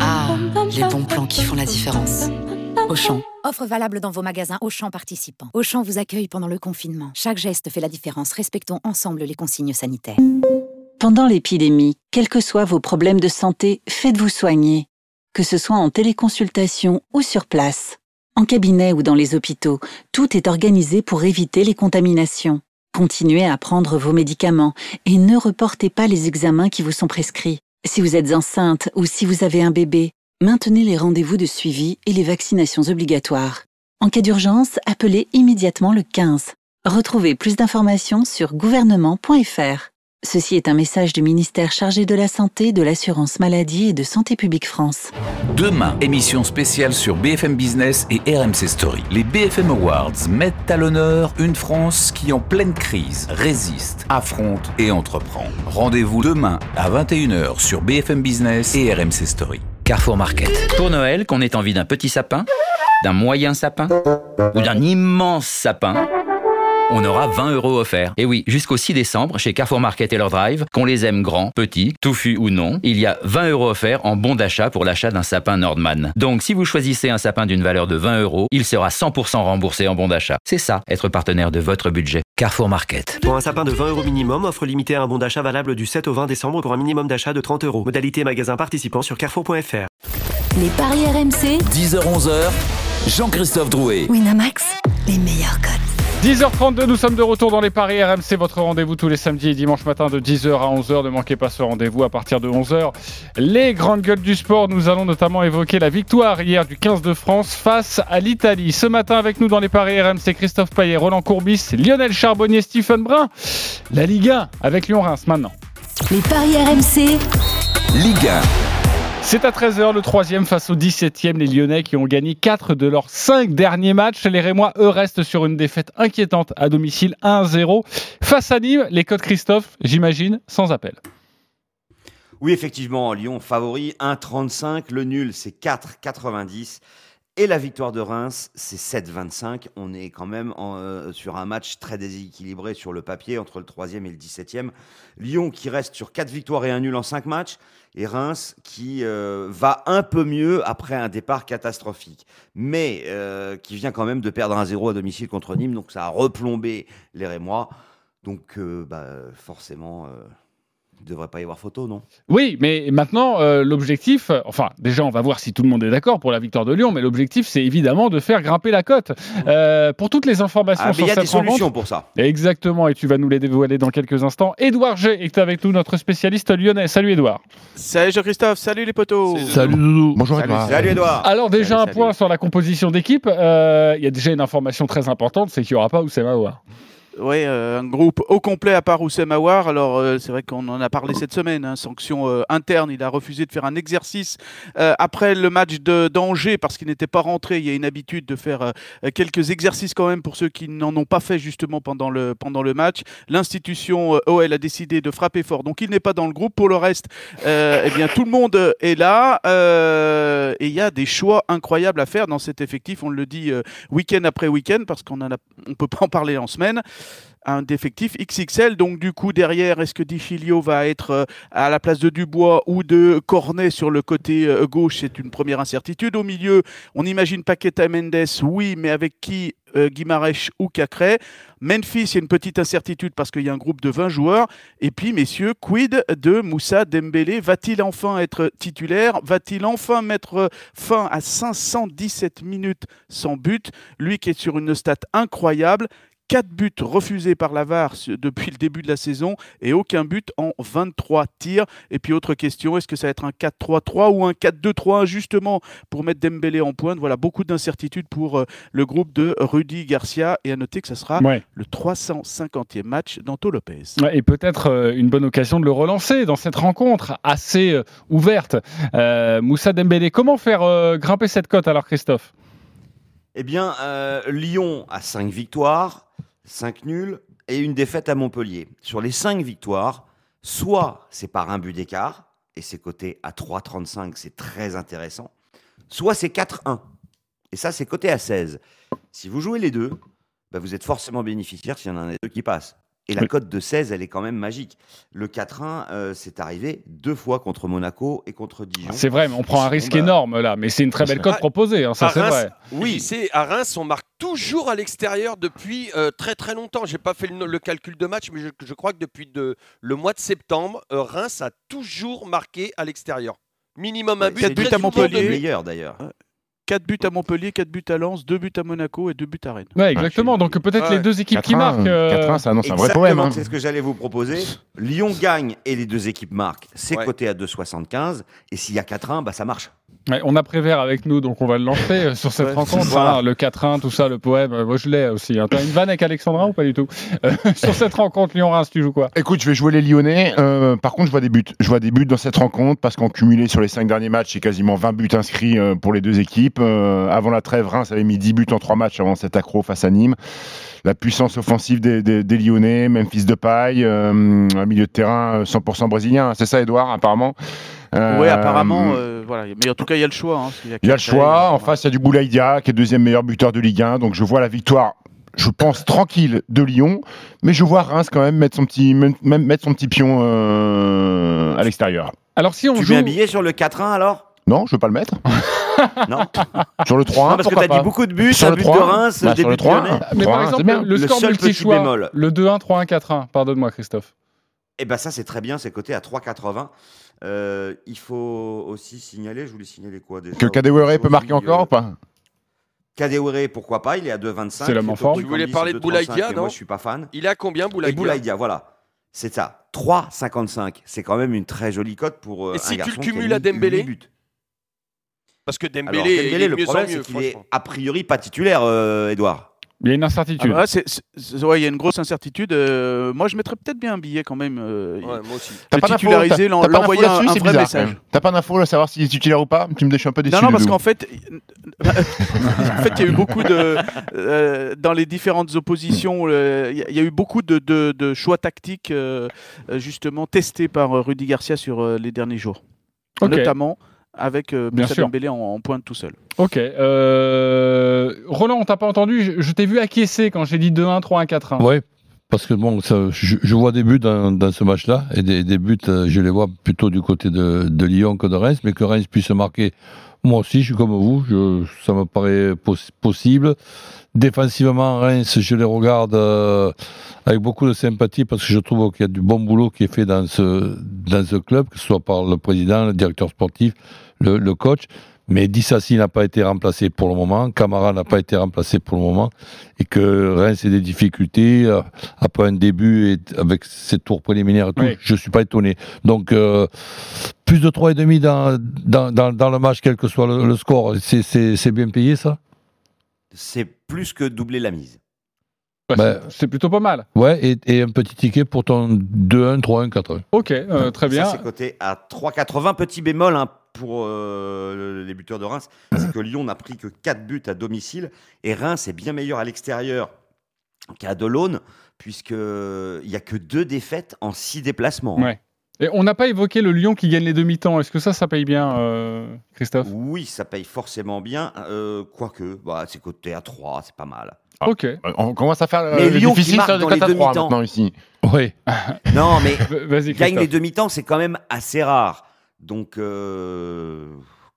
Ah, les bons plans qui font la différence. Auchan. Offre valable dans vos magasins Auchan participants. Auchan vous accueille pendant le confinement. Chaque geste fait la différence. Respectons ensemble les consignes sanitaires. Pendant l'épidémie, quels que soient vos problèmes de santé, faites-vous soigner. Que ce soit en téléconsultation ou sur place. En cabinet ou dans les hôpitaux, tout est organisé pour éviter les contaminations. Continuez à prendre vos médicaments et ne reportez pas les examens qui vous sont prescrits. Si vous êtes enceinte ou si vous avez un bébé, maintenez les rendez-vous de suivi et les vaccinations obligatoires. En cas d'urgence, appelez immédiatement le 15. Retrouvez plus d'informations sur gouvernement.fr. Ceci est un message du ministère chargé de la Santé, de l'Assurance Maladie et de Santé Publique France. Demain, émission spéciale sur BFM Business et RMC Story. Les BFM Awards mettent à l'honneur une France qui, en pleine crise, résiste, affronte et entreprend. Rendez-vous demain à 21h sur BFM Business et RMC Story. Carrefour Market. Pour Noël, qu'on ait envie d'un petit sapin, d'un moyen sapin ou d'un immense sapin on aura 20 euros offerts. Et oui, jusqu'au 6 décembre, chez Carrefour Market et leur drive, qu'on les aime grands, petits, touffus ou non, il y a 20 euros offerts en bon d'achat pour l'achat d'un sapin Nordman. Donc si vous choisissez un sapin d'une valeur de 20 euros, il sera 100% remboursé en bon d'achat. C'est ça, être partenaire de votre budget. Carrefour Market. Pour un sapin de 20 euros minimum, offre limitée à un bon d'achat valable du 7 au 20 décembre pour un minimum d'achat de 30 euros. Modalité magasin participant sur carrefour.fr. Les paris RMC. 10h-11h, Jean-Christophe Drouet. Winamax, les meilleurs. 10h32, nous sommes de retour dans les Paris RMC, votre rendez-vous tous les samedis et dimanches matin de 10h à 11h. Ne manquez pas ce rendez-vous à partir de 11h. Les grandes gueules du sport, nous allons notamment évoquer la victoire hier du 15 de France face à l'Italie. Ce matin avec nous dans les Paris RMC, Christophe Payet, Roland Courbis, Lionel Charbonnier, Stephen Brun. La Ligue 1 avec Lyon-Reims maintenant. Les Paris RMC. Ligue 1. C'est à 13h le troisième face au 17e, les Lyonnais qui ont gagné 4 de leurs 5 derniers matchs. Les Rémois, eux, restent sur une défaite inquiétante à domicile 1-0. Face à Nîmes, les codes Christophe, j'imagine, sans appel. Oui, effectivement, Lyon favori 1,35. Le nul, c'est 4,90. Et la victoire de Reims, c'est 7-25. On est quand même euh, sur un match très déséquilibré sur le papier entre le 3e et le 17e. Lyon qui reste sur 4 victoires et un nul en 5 matchs. Et Reims qui euh, va un peu mieux après un départ catastrophique. Mais euh, qui vient quand même de perdre un 0 à domicile contre Nîmes. Donc ça a replombé les Rémois. Donc bah, forcément il ne devrait pas y avoir photo, non? Oui, mais maintenant, euh, l'objectif, enfin, déjà, on va voir si tout le monde est d'accord pour la victoire de Lyon, mais l'objectif, c'est évidemment de faire grimper la cote. Euh, pour toutes les informations ah, sur il y a cette des solutions rencontre- pour ça. Exactement, et tu vas nous les dévoiler dans quelques instants. Édouard G est avec nous, notre spécialiste lyonnais. Salut Édouard. Salut Jean-Christophe, salut les potos. Salut Doudou. Bonjour Salut, Edouard. salut, Edouard. Alors déjà Salut, un salut. point sur la composition d'équipe. Euh, Il y a déjà une information très importante, c'est qu'il n'y aura pas Oussem Aouar. Oui, euh, un groupe au complet à part Oussem Aouar. Alors, euh, c'est vrai qu'on en a parlé cette semaine. hein, sanction euh, interne. Il a refusé de faire un exercice après le match de d'Angers parce qu'il n'était pas rentré. Il y a une habitude de faire quelques exercices quand même pour ceux qui n'en ont pas fait justement pendant le, pendant le match. L'institution OL a décidé de frapper fort. Donc, il n'est pas dans le groupe. Pour le reste, eh bien, tout le monde est là. euh, et il y a des choix incroyables à faire dans cet effectif. On le dit euh, week-end après week-end parce qu'on on peut pas en parler en semaine un effectif XXL. Donc du coup derrière, est-ce que Di Filio va être euh, à la place de Dubois ou de Cornet sur le côté euh, gauche? C'est une première incertitude. Au milieu, on imagine Paqueta et Mendes, oui, mais avec qui euh, ou Cacré? Memphis, il y a une petite incertitude parce qu'il y a un groupe de 20 joueurs. Et puis, messieurs, quid de Moussa Dembélé? Va-t-il enfin être titulaire? Va-t-il enfin mettre fin à 517 minutes sans but? Lui qui est sur une stat incroyable. 4 buts refusés par la VAR depuis le début de la saison et aucun but en 23 tirs. Et puis autre question, est-ce que ça va être un 4-3-3 ou un 4-2-3 justement pour mettre Dembélé en pointe? Voilà, beaucoup d'incertitudes pour euh, le groupe de Rudy Garcia et à noter que ça sera Ouais. le 350e match d'Anto Lopez. Ouais, Et peut-être euh, une bonne occasion de le relancer dans cette rencontre assez euh, ouverte. Euh, Moussa Dembélé, comment faire euh, grimper cette cote alors Christophe? Eh bien, euh, Lyon a 5 victoires, 5 nuls et une défaite à Montpellier. Sur les 5 victoires, soit c'est par un but d'écart, et c'est coté à 3,35, c'est très intéressant, soit c'est 4-1, et ça c'est coté à 16. Si vous jouez les deux, bah, vous êtes forcément bénéficiaire s'il y en a un des deux qui passe. Et la Oui. cote de 16, elle est quand même magique. Le 4-1, euh, c'est arrivé deux fois contre Monaco et contre Dijon. C'est vrai, mais on prend un Bon, risque bah, énorme là, mais c'est une très belle cote proposée, hein, ça à c'est Reims, vrai. Oui, c'est à Reims, on marque toujours à l'extérieur depuis euh, très très longtemps. J'ai pas fait le, le calcul de match, mais je, je crois que depuis de- le mois de septembre, euh, Reims a toujours marqué à l'extérieur. Minimum un Ouais, but. c'est Quatre buts très à Montpellier. d'ailleurs. 4 buts à Montpellier, 4 buts à Lens, 2 buts à Monaco et 2 buts à Rennes. Ouais, exactement. Donc peut-être Ouais. les deux équipes qui 4-1, marquent. euh, 4-1, ça annonce un vrai Exactement, poème. hein. c'est ce que j'allais vous proposer. Lyon gagne et les deux équipes marquent. C'est Ouais. coté à 2,75. Et s'il y a 4-1, bah, ça marche. Ouais, on a Prévert avec nous, donc on va le lancer euh, sur cette Ouais, rencontre. voilà. hein, le 4-1, tout ça, le poème. euh, Moi, je l'ai aussi. hein. T'as une vanne avec Alexandra ou pas du tout? Euh, Sur cette rencontre, Lyon-Reims, tu joues quoi? Écoute, je vais jouer les Lyonnais. Euh, par contre, je vois des buts. Je vois des buts dans cette rencontre parce qu'en cumulé sur les 5 derniers matchs, a quasiment 20 buts inscrits pour les deux équipes. Euh, avant la trêve, Reims avait mis 10 buts en 3 matchs avant cet accro face à Nîmes. La puissance offensive des, des, des Lyonnais, Memphis de paille, un milieu de terrain euh, 100% brésilien. C'est ça, Edouard, apparemment? Oui, Euh, apparemment, euh, voilà. Mais en tout cas, il y a le choix. hein, parce qu'il Il y a le choix. En face, il y a du Boulaïdia, qui est deuxième meilleur buteur de Ligue 1. Donc, je vois la victoire, je pense, tranquille de Lyon. Mais je vois Reims quand même mettre son petit, même mettre son petit pion euh, à l'extérieur. Alors, si on Tu joue. mets un billet sur le 4-1 alors? Non, je veux pas le mettre. Non. Sur le 3-1, Non, parce que t'as dit beaucoup de buts, Sur un le but 3-1, de Reims, bah, sur le buts lyonnais. 3-1. Mais par 3-1, exemple, bien. le, Le score seul petit multi-choix, bémol. le 2-1, 3-1, 4-1. Pardonne-moi, Christophe. Eh ben ça c'est très bien, c'est coté à 3,80. Euh, il faut aussi signaler, je voulais signaler quoi déjà Que Kadewere peut marquer encore ou pas Kadewere, pourquoi pas, il est à 2,25. C'est l'homme en forme. Tu voulais parler de Boulaïdia, 2,35, mais non Moi je suis pas fan. Il a combien, Boulaïdia Boulaïdia, voilà. C'est ça, 3,55. C'est quand même une très jolie cote pour euh, Et un si tu garçon le qui a cumules à Dembélé. Parce que Alors, Dembélé, il Dembélé, est le mieux problème, c'est qu'il est a priori pas titulaire, euh, Edouard. Il y a une Ah incertitude. bah, c'est- ouais, il y a une grosse incertitude. Euh, moi, je mettrais peut-être bien un billet quand même. euh, Ouais, moi aussi. T'as pas d'info l'envoyer un, là-dessus, un c'est vrai bizarre, message. T'as pas d'info à savoir s'il est titulaire ou pas Tu me déchires un peu déçu. Non, non, parce qu'en fait, en fait, il y a eu beaucoup de euh, dans les différentes oppositions. euh, Il y, a- il y a eu beaucoup de, de- de choix tactiques justement testés par Rudy Garcia sur euh, les derniers jours, notamment avec euh, Moussa. Dembélé en, en pointe tout seul. Ok. euh, Roland, on t'a pas entendu. Je, je t'ai vu acquiescer quand j'ai dit 2-1, 3-1, 4-1. Oui, parce que bon, ça, je, je vois des buts dans, dans ce match-là, et des, des buts, euh, je les vois plutôt du côté de, de Lyon que de Reims, mais que Reims puisse marquer, moi aussi, je suis comme vous, je, ça me paraît poss- possible. Défensivement, Reims, je les regarde euh, avec beaucoup de sympathie parce que je trouve qu'il y a du bon boulot qui est fait dans ce, dans ce club, que ce soit par le président, le directeur sportif, le, le coach. Mais Dissassi n'a pas été remplacé pour le moment, Camara n'a pas été remplacé pour le moment, et que Reims ait des difficultés euh, après un début et avec ces tours préliminaires et tout, Oui. je suis pas étonné. Donc, euh, plus de 3,5 dans, dans, dans, dans le match, quel que soit le, le score, c'est- c'est c'est bien payé ça? C'est plus que doubler la mise. Bah, Bah, c'est- c'est plutôt pas mal. Ouais, et, et un petit ticket pour ton 2-1, 3-1, 4-1. Ok, euh, très bien. Ça, c'est coté à 3,80. Petit bémol hein, pour euh, les buteurs de Reims, c'est que Lyon n'a pris que 4 buts à domicile et Reims est bien meilleur à l'extérieur qu'à Delaune, puisqu'il n'y a que deux défaites en 6 déplacements. hein. Ouais. Et on n'a pas évoqué le Lyon qui gagne les demi-temps. Est-ce que ça, ça paye bien, euh, Christophe? Oui, ça paye forcément bien, euh, quoique bah, c'est coté à 3, c'est pas mal. Ok. Euh, On commence à faire euh, Mais le Lyon qui difficile marque sur les dans les 4 à 3 demi-temps. maintenant ici. Oui. Non, mais gagne les demi-temps, c'est quand même assez rare. Donc, euh,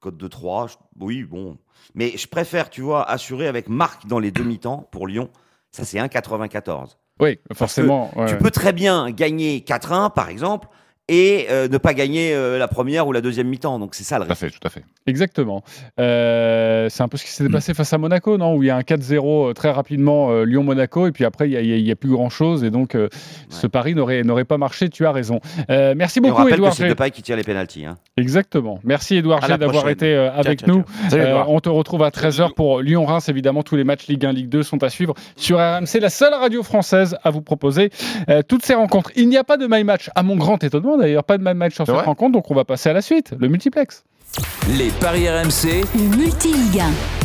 code de 3, je- oui, bon. Mais je préfère, tu vois, assurer avec Marc dans les demi-temps pour Lyon. Ça, c'est 1,94. Oui, forcément. ouais, Tu ouais. peux très bien gagner 4-1, par exemple, et euh, ne pas gagner euh, la première ou la deuxième mi-temps. Donc, c'est ça le Tout à risque. fait, tout à fait. Exactement. Euh, c'est un peu ce qui s'est passé face à Monaco, non Où il y a un 4-0 euh, très rapidement euh, Lyon-Monaco, et puis après, il n'y a, plus grand-chose, et donc euh, ce pari n'aurait n'aurait pas marché, tu as raison. Euh, merci Et on beaucoup, rappelle Edouard que c'est G. Depay qui tire les pénalties. Hein. Exactement. Merci, Edouard À G, d'avoir été euh, avec ciao, nous. ciao. Salut, Euh, Edouard. on te retrouve à 13h pour Lyon-Reims, évidemment. Tous les matchs Ligue 1, Ligue 2 sont à suivre sur RMC, la seule radio française à vous proposer euh, toutes ces rencontres. Il n'y a pas de my match, à mon grand étonnement d'ailleurs, pas de my match sur cette vrai rencontre, donc on va passer à la suite, le multiplex. Les paris RMC, Le multi-Ligue 1.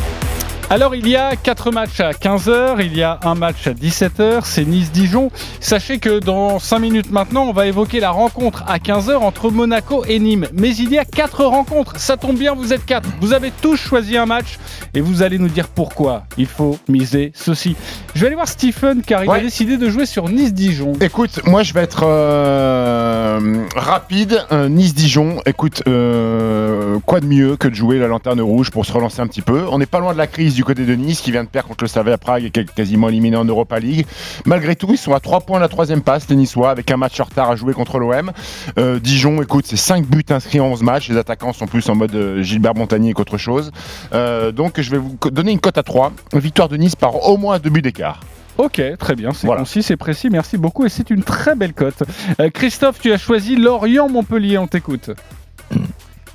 Alors il y a 4 matchs à 15h, il y a un match à 17h, c'est Nice-Dijon. Sachez que dans 5 minutes maintenant, on va évoquer la rencontre à 15h entre Monaco et Nîmes. Mais il y a 4 rencontres, ça tombe bien, vous êtes 4. Vous avez tous choisi un match et vous allez nous dire pourquoi il faut miser ceci. Je vais aller voir Stephen car il a décidé de jouer sur Nice-Dijon. Écoute, moi je vais être euh, rapide. Euh, Nice-Dijon, écoute, euh, quoi de mieux que de jouer la lanterne rouge pour se relancer un petit peu? On n'est pas loin de la crise du côté de Nice qui vient de perdre contre le Slavia Prague et qui est quasiment éliminé en Europa League. Malgré tout, ils sont à 3 points de la troisième passe, les Niçois, avec un match en retard à jouer contre l'OM. Euh, Dijon, écoute, c'est 5 buts inscrits en 11 matchs. Les attaquants sont plus en mode euh, Gilbert Montagnier qu'autre chose. Euh, donc je vais vous donner une cote à 3. Victoire de Nice par au moins 2 buts d'écart. Ok, très bien, c'est Voilà. concis, c'est précis, merci beaucoup et c'est une très belle cote. Euh, Christophe, tu as choisi Lorient-Montpellier, on t'écoute.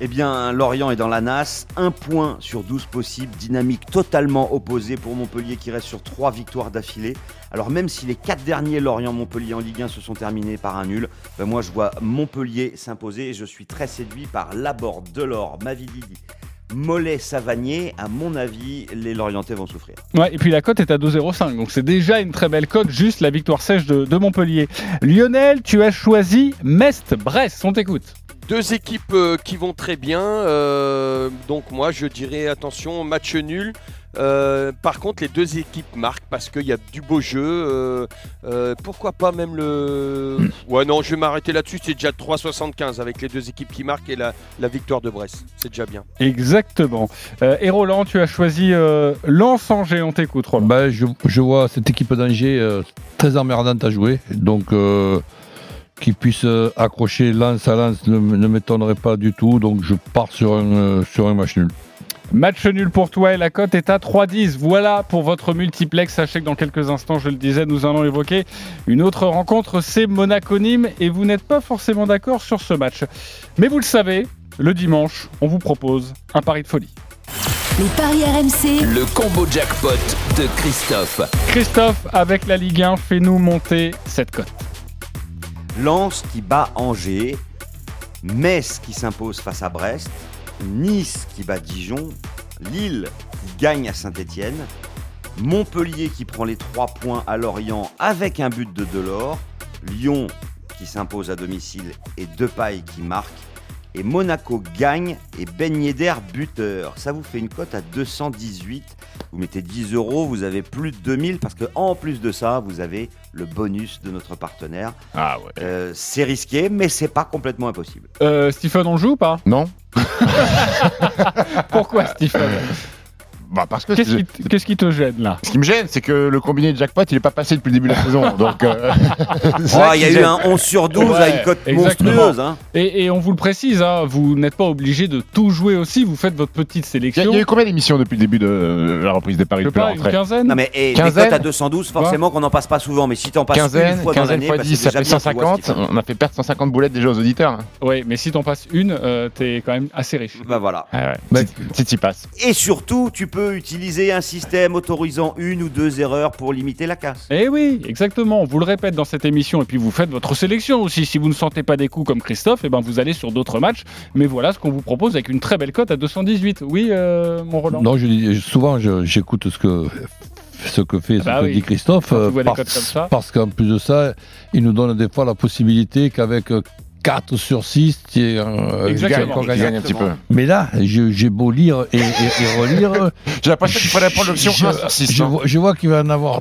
Eh bien, Lorient est dans la nasse, un point sur 12 possibles, dynamique totalement opposée pour Montpellier qui reste sur 3 victoires d'affilée. Alors même si les 4 derniers Lorient-Montpellier en Ligue 1 se sont terminés par un nul, ben moi je vois Montpellier s'imposer et je suis très séduit par Laborde, Delors, Mavididi, Mollet, Savanier. À mon avis, les Lorientais vont souffrir. Ouais, et puis la cote est à 2,05, donc c'est déjà une très belle cote, juste la victoire sèche de, de Montpellier. Lionel, tu as choisi Mest-Brest, on t'écoute. Deux équipes euh, qui vont très bien. euh, donc moi, je dirais attention, match nul. Euh, par contre, les deux équipes marquent parce qu'il y a du beau jeu. euh, euh, pourquoi pas même le. Ouais, non, je vais m'arrêter là-dessus. C'est déjà 3,75 avec les deux équipes qui marquent et la, la victoire de Brest. C'est déjà bien. Exactement. Euh, et Roland, tu as choisi euh, Lens-Angers, on t'écoute, Roland. Ben, je, je vois cette équipe d'Angers euh, très emmerdante à jouer. Donc, euh, qu'ils puissent euh, accrocher lance à lance ne, ne m'étonnerait pas du tout. Donc, je pars sur un, euh, sur un match nul. Match nul pour toi et la cote est à 3,10. Voilà pour votre multiplex. Sachez que dans quelques instants, je le disais, nous allons évoquer une autre rencontre, c'est Monaco-Nîmes. Et vous n'êtes pas forcément d'accord sur ce match. Mais vous le savez, le dimanche, on vous propose un pari de folie. Les paris RMC, Le combo jackpot de Christophe. Christophe, avec la Ligue 1, fais-nous monter cette cote. Lens qui bat Angers, Metz qui s'impose face à Brest, Nice qui bat Dijon, Lille qui gagne à Saint-Étienne, Montpellier qui prend les 3 points à Lorient avec un but de Delors, Lyon qui s'impose à domicile et Depay qui marque, et Monaco gagne et Ben Yedder buteur. Ça vous fait une cote à 218. Vous mettez 10 euros, vous avez plus de 2000 parce que en plus de ça, vous avez le bonus de notre partenaire. Ah ouais. Euh, c'est risqué, mais c'est pas complètement impossible. Euh, Stephen, on joue ou pas? Non. Pourquoi Stephen? Bah parce que Qu'est-ce qui, te gêne là? Ce qui me gêne, c'est que le combiné de jackpot, il est pas passé depuis le début de la saison. Donc, euh, Oh, il y a eu gêne. un 11 sur 12 à une cote monstrueuse. Hein. Et, et on vous le précise, hein, vous n'êtes pas obligé de tout jouer aussi, vous faites votre petite sélection. il y a eu combien d'émissions depuis le début de euh, la reprise des paris la pas, une quinzaine Non mais et les Quinzaine. à 212, forcément qu'on n'en passe pas souvent. Mais si t'en passes une Quinzaine, fois l'année, fois bah, 10, c'est ça fait bien, tu vois, 150. Stephen. On a fait perdre 150 boulettes déjà aux auditeurs. hein. Oui, mais si t'en passes une, euh, t'es quand même assez riche. Bah voilà. Si- Si t'y passes. Et surtout, tu peux utiliser un système autorisant une ou deux erreurs pour limiter la casse. Eh oui, exactement. On vous le répète dans cette émission et puis vous faites votre sélection aussi. Si vous ne sentez pas des coups comme Christophe, eh ben vous allez sur d'autres matchs. Mais voilà ce qu'on vous propose avec une très belle cote à 218. Oui, euh, mon Roland. Non, je dis, souvent, j'écoute ce que ce que fait, ce bah que oui. dit Christophe, euh, parce, cotes comme ça. parce qu'en plus de ça, il nous donne des fois la possibilité qu'avec euh, 4 sur 6, tu aies un Exactement. qu'on gagne. gagne un petit peu. Mais là, j'ai beau lire et, et- et relire. J'ai l'impression qu'il fallait prendre l'option je, 1 sur 6. je vois, je vois qu'il va en avoir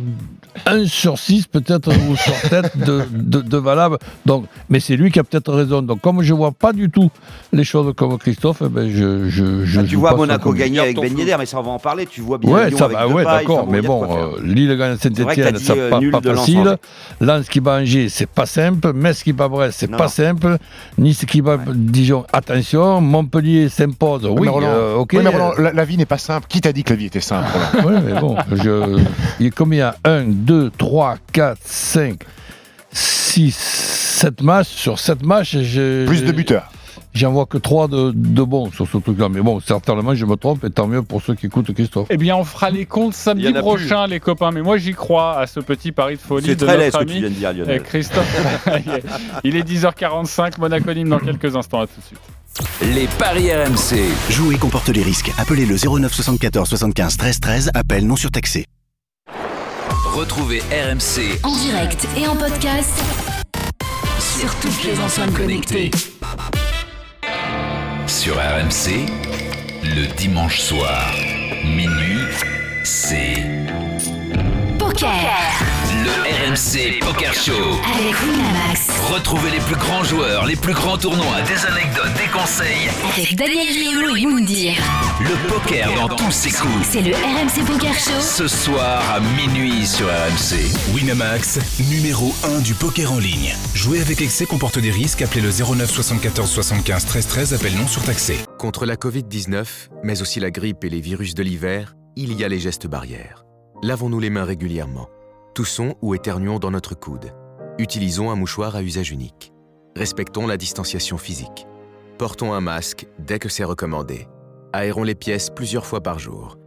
1 sur 6 peut-être ou sur tête de, de, de valable. Donc, mais c'est lui qui a peut-être raison. Donc comme je vois pas du tout les choses comme Christophe, eh ben je, je, je Ah, tu vois Monaco gagner avec Ben. Yedder, mais ça on va en parler. Tu vois bien Ouais, Lyon ça avec ouais, d'accord, mais bon, euh, Lille gagne Saint-Etienne, c'est euh, pas, nul pas de facile. Lens qui bat Angers, c'est pas simple. Metz qui bat Brest, c'est pas simple. Nice qui bat Dijon, attention. Montpellier s'impose, oui, mais Roland, euh, ok. oui, mais Roland, la, la vie n'est pas simple. Qui t'a dit que la vie était simple Ouais, mais bon, je... il y a combien 1, 2, 3, 4, 5, 6, 7 matchs. Sur 7 matchs, je... Plus de buteurs. J'en vois que 3 de, de bons sur ce truc-là. Mais bon, certainement, je me trompe, et tant mieux pour ceux qui écoutent Christophe. Eh bien, on fera les comptes samedi prochain, les copains. Mais moi, j'y crois à ce petit pari de folie C'est de très laid ce que tu viens de dire, Lionel. Christophe. Il est 10h45, Monaco-Nîmes dans quelques instants. À tout de suite. Les paris RMC. Jouer comporte les risques. Appelez le 09 74 75 13 13. Appel non surtaxé. Retrouvez RMC en direct et en podcast sur toutes les enceintes connectées. sur RMC. Le dimanche soir, minuit, c'est Poker le RMC Poker Show. avec Winamax, Retrouvez les plus grands joueurs, les plus grands tournois, des anecdotes, des conseils. avec Daniel Riolo et Moundir. Le poker dans tous ses coups. C'est le RMC Poker Show Ce soir à minuit sur RMC. Winamax, numéro 1 du poker en ligne. Jouer avec excès comporte des risques. Appelez le 09 74 75 13 13. Appel non surtaxé. Contre la Covid-19, mais aussi la grippe et les virus de l'hiver, il y a les gestes barrières. Lavons-nous les mains régulièrement. Toussons ou éternuons dans notre coude. Utilisons un mouchoir à usage unique. Respectons la distanciation physique. Portons un masque dès que c'est recommandé. Aérons les pièces plusieurs fois par jour.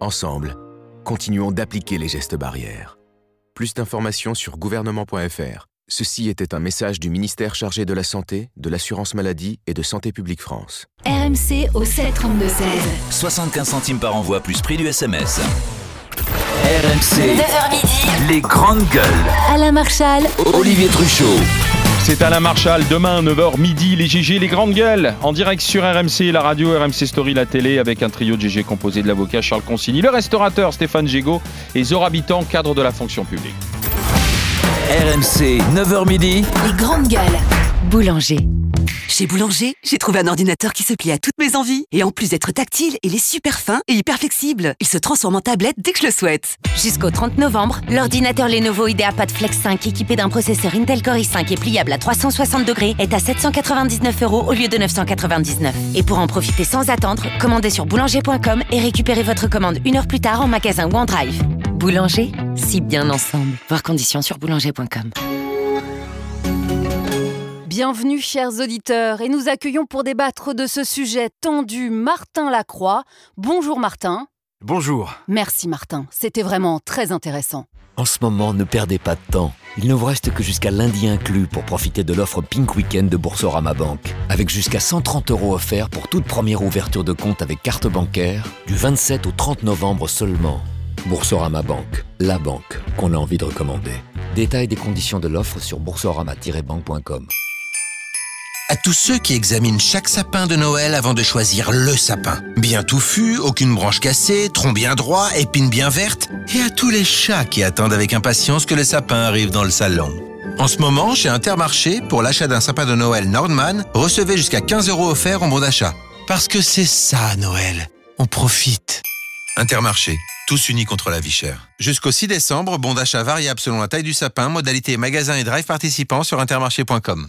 Ensemble, continuons d'appliquer les gestes barrières. Plus d'informations sur gouvernement.fr. Ceci était un message du ministère chargé de la Santé, de l'Assurance Maladie et de Santé publique France. RMC au 732 16. 75 centimes par envoi plus prix du SMS. RMC. 9h midi. Les grandes gueules. Alain Marchal. Olivier Truchot. C'est Alain Marchal, demain 9h midi, les GG, les grandes gueules, en direct sur RMC, la radio, RMC Story, la télé, avec un trio de GG composé de l'avocat Charles Consigny, le restaurateur Stéphane Gégaud et Zora Habitant, cadre de la fonction publique. RMC, 9h midi. Les grandes gueules. Boulanger. Chez Boulanger, j'ai trouvé un ordinateur qui se plie à toutes mes envies. Et en plus d'être tactile, il est super fin et hyper flexible. Il se transforme en tablette dès que je le souhaite. Jusqu'au 30 novembre, l'ordinateur Lenovo IdeaPad Flex 5 équipé d'un processeur Intel Core i5 et pliable à 360 degrés est à 799 euros au lieu de 999. Et pour en profiter sans attendre, commandez sur boulanger.com et récupérez votre commande une heure plus tard en magasin ou en drive. Boulanger, si bien ensemble. Voir conditions sur boulanger.com. Bienvenue chers auditeurs et nous accueillons pour débattre de ce sujet tendu Martin Lacroix. Bonjour Martin. Bonjour. Merci Martin, c'était vraiment très intéressant. En ce moment, ne perdez pas de temps. Il ne vous reste que jusqu'à lundi inclus pour profiter de l'offre Pink Weekend de Boursorama Bank. Avec jusqu'à 130 euros offerts pour toute première ouverture de compte avec carte bancaire, du 27 au 30 novembre seulement. Boursorama Bank, la banque qu'on a envie de recommander. Détails des conditions de l'offre sur boursorama-bank.com. À tous ceux qui examinent chaque sapin de Noël avant de choisir le sapin. Bien touffu, aucune branche cassée, tronc bien droit, épine bien verte. Et à tous les chats qui attendent avec impatience que le sapin arrive dans le salon. En ce moment, chez Intermarché, pour l'achat d'un sapin de Noël Nordman, recevez jusqu'à 15 euros offerts en bon d'achat. Parce que c'est ça, Noël. On profite. Intermarché, tous unis contre la vie chère. Jusqu'au 6 décembre, bon d'achat variable selon la taille du sapin, modalité magasin et drive participants sur intermarché.com.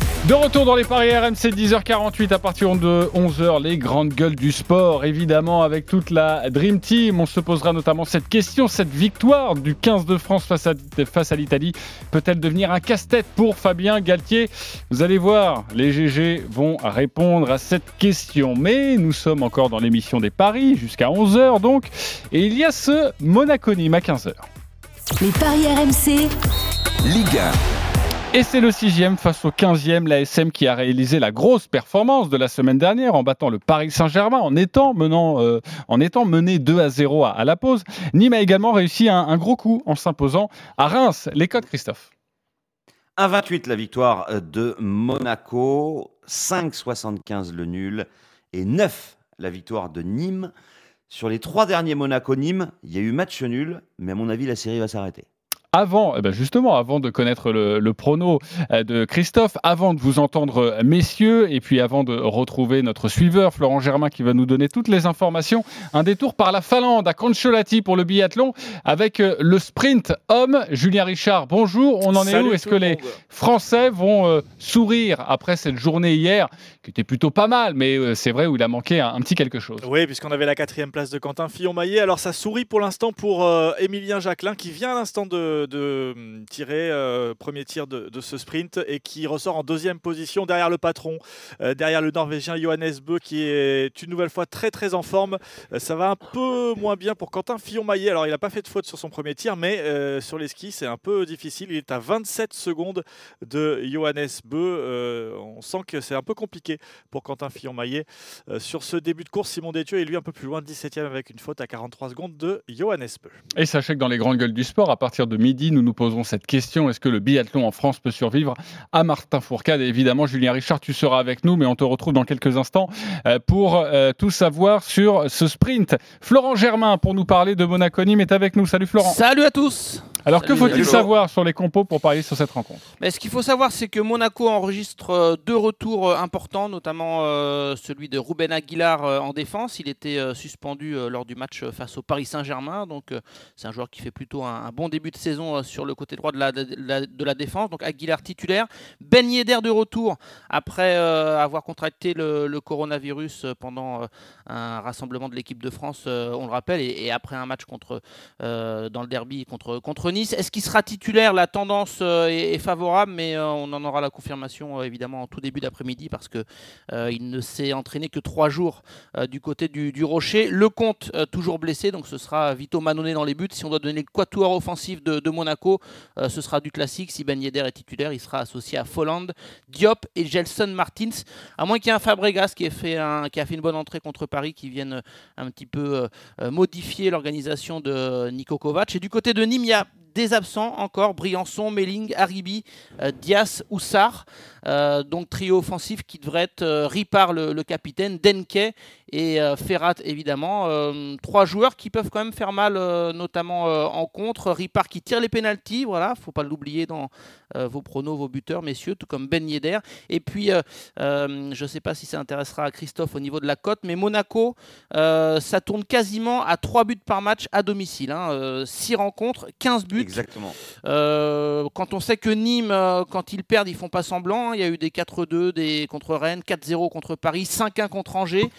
De retour dans les paris RMC 10h48 à partir de 11h, les grandes gueules du sport, évidemment avec toute la Dream Team. On se posera notamment cette question, cette victoire du 15 de France face à, face à l'Italie peut-elle devenir un casse-tête pour Fabien Galtier? Vous allez voir, les GG vont répondre à cette question. Mais nous sommes encore dans l'émission des paris, jusqu'à 11h donc, et il y a ce Monaco-Nîmes à 15h. Les paris RMC. Ligue 1. Et c'est le sixième face au 15e, l'ASM qui a réalisé la grosse performance de la semaine dernière en battant le Paris Saint-Germain en étant, menant, euh, en étant mené 2 à 0 à, la pause. Nîmes a également réussi un, gros coup en s'imposant à Reims. Les codes, Christophe 1,28 la victoire de Monaco, 5,75 le nul et 9 la victoire de Nîmes. Sur les trois derniers Monaco-Nîmes, il y a eu match nul, mais à mon avis, la série va s'arrêter. Avant, eh ben justement, avant de connaître le, le, prono de Christophe, avant de vous entendre, messieurs, et puis avant de retrouver notre suiveur, Florent Germain, qui va nous donner toutes les informations, un détour par la Finlande à Concholati pour le biathlon avec le sprint homme. Julien Richard, bonjour. On en Salut est où? Est-ce que les Français vont euh, sourire après cette journée hier, qui était plutôt pas mal, mais euh, c'est vrai où il a manqué un, un petit quelque chose? Oui, puisqu'on avait la quatrième place de Quentin Fillon-Maillet. Alors ça sourit pour l'instant pour euh, Émilien Jacquelin, qui vient à l'instant de de tirer euh, premier tir de, ce sprint et qui ressort en deuxième position derrière le patron, euh, derrière le Norvégien Johannes Bö qui est une nouvelle fois très très en forme. Euh, ça va un peu moins bien pour Quentin Fillon-Maillet. Alors il n'a pas fait de faute sur son premier tir, mais sur les skis c'est un peu difficile. Il est à 27 secondes de Johannes Bö. on sent que c'est un peu compliqué pour Quentin Fillon-Maillet sur ce début de course. Simon Détieux est lui un peu plus loin, 17e avec une faute à 43 secondes de Johannes Bö. Et sachez que dans les grandes gueules du sport, à partir de midi, nous nous posons cette question est-ce que le biathlon en France peut survivre? À Martin Fourcade Et évidemment, Julien Richard, tu seras avec nous, mais on te retrouve dans quelques instants pour euh, tout savoir sur ce sprint. Florent Germain, pour nous parler de Monaco Nîmes, est avec nous. Salut Florent. Salut à tous. Alors que faut-il savoir sur les compos pour parier sur cette rencontre? Mais Ce qu'il faut savoir, c'est que Monaco enregistre deux retours importants, notamment euh, celui de Ruben Aguilar euh, en défense. Il était euh, suspendu lors du match face au Paris Saint-Germain, donc c'est un joueur qui fait plutôt un bon début de saison sur le côté droit de la, de la, défense. Donc Aguilar titulaire. Ben Yedder de retour après avoir contracté le, coronavirus pendant un rassemblement de l'équipe de France, on le rappelle, et, après un match contre, dans le derby contre, contre Nice. Est-ce qu'il sera titulaire? La tendance euh, est, favorable, mais euh, on en aura la confirmation euh, évidemment en tout début d'après-midi parce que euh, il ne s'est entraîné que trois jours euh, du côté du, du Rocher. Le compte toujours blessé, donc ce sera Vito Manone dans les buts. Si on doit donner le quatuor offensif de, de Monaco, euh, ce sera du classique. Si Ben Yedder est titulaire, il sera associé à Folland, Diop et Gelson Martins. À moins qu'il y ait un Fabregas qui ait fait, a fait une bonne entrée contre Paris, qui vienne euh, un petit peu euh, modifier l'organisation de Niko Kovac. Et du côté de Nîmes, des absents encore, Briançon, Melling, Haribi, euh, Dias, Oussar. Euh, donc trio offensif qui devrait être euh, Ripard le, capitaine, Denke et Ferrat évidemment. Trois joueurs qui peuvent quand même faire mal, notamment en contre. Ripard qui tire les pénalties, voilà, faut pas l'oublier dans vos pronos, vos buteurs, messieurs, tout comme Ben Yedder. Et puis, je ne sais pas si ça intéressera à Christophe au niveau de la cote, mais Monaco, ça tourne quasiment à 3 buts par match à domicile. 6 rencontres, 15 buts. Exactement. Euh, quand on sait que Nîmes, euh, quand ils perdent, ils font pas semblant. Il y a eu des 4-2 des, contre Rennes, 4-0 contre Paris, 5-1 contre Angers.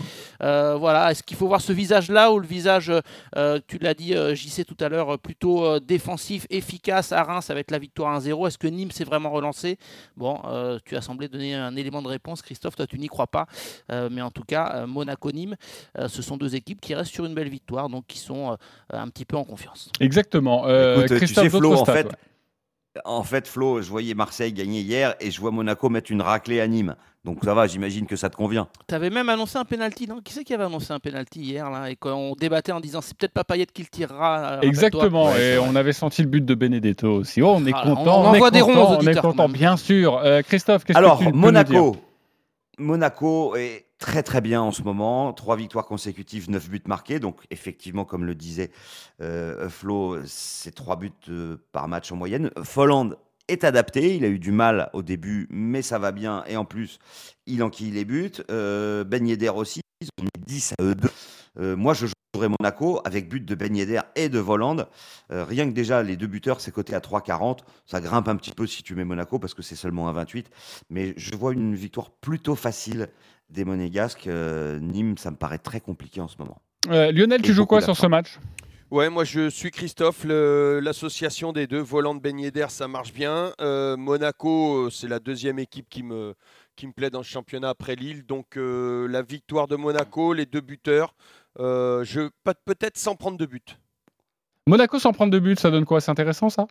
Euh, voilà. Est-ce qu'il faut voir ce visage-là ou le visage, euh, tu l'as dit, JC tout à l'heure, plutôt euh, défensif, efficace à Reims avec la victoire 1-0 Est-ce que Nîmes s'est vraiment relancé? Bon, euh, tu as semblé donner un élément de réponse, Christophe. Toi, tu n'y crois pas. Euh, mais en tout cas, euh, Monaco-Nîmes, euh, ce sont deux équipes qui restent sur une belle victoire, donc qui sont euh, un petit peu en confiance. Exactement. Euh, Écoute, tu Christophe, sais, Flo, en stats, fait, ouais. en fait, Flo, je voyais Marseille gagner hier et je vois Monaco mettre une raclée à Nîmes. Donc ça va, j'imagine que ça te convient. Tu avais même annoncé un penalty, non? Qui c'est qui avait annoncé un penalty hier là? Et qu'on débattait en disant c'est peut-être pas Payet qui le tirera. euh. Exactement, Ouais, et on avait senti le but de Benedetto aussi. Oh, on est Ah, content, on on, est envoie des ronds aux content, on est content, bien sûr. Euh, Christophe, qu'est-ce Alors, que tu peux nous Monaco. dire Monaco est très très bien en ce moment. Trois victoires consécutives, neuf buts marqués. Donc effectivement, comme le disait euh, Flo, c'est trois buts euh, par match en moyenne. Folland est adapté. Il a eu du mal au début, mais ça va bien. Et en plus, il enquille les buts. Euh, ben aussi. Ils ont mis 10 à eux deux. Euh, moi, je jouerais Monaco avec but de Ben Yedder et de Voland. Euh, rien que déjà, les deux buteurs, c'est coté à 3,40. Ça grimpe un petit peu si tu mets Monaco parce que c'est seulement à 28. Mais je vois une victoire plutôt facile des Monégasques. Euh, Nîmes, ça me paraît très compliqué en ce moment. Euh, Lionel, tu joues quoi sur ce match? Ouais, moi je suis Christophe. Le- L'association des deux, Volant Ben Yedder, ça marche bien. Euh, Monaco, c'est la deuxième équipe qui me, qui me plaît dans ce championnat après Lille. Donc euh, la victoire de Monaco, les deux buteurs, je pas- peut-être sans prendre de but. Monaco sans prendre de but, ça donne quoi? C'est intéressant ça?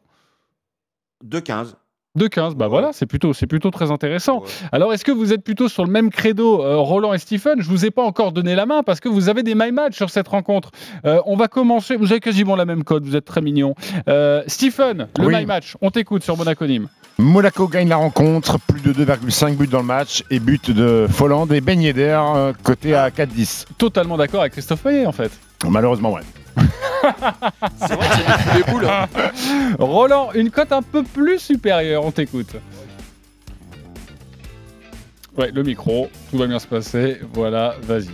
2-15. 2-15, bah voilà, c'est plutôt, c'est plutôt très intéressant. Alors, est-ce que vous êtes plutôt sur le même credo, euh, Roland et Stephen? Je vous ai pas encore donné la main parce que vous avez des my match sur cette rencontre. Euh, on va commencer. Vous avez quasiment la même code. Vous êtes très mignon. Euh, Stephen, le Oui. my match. On t'écoute sur Monaco Nîmes. Monaco gagne la rencontre, plus de 2,5 buts dans le match et but de Folland et Ben Yedder, euh, côté à 4-10. Totalement d'accord avec Christophe Payet en fait. Malheureusement, ouais. C'est vrai que c'est des boules. hein. Roland, une cote un peu plus supérieure. On t'écoute. Ouais, le micro. Tout va bien se passer. Voilà, vas-y.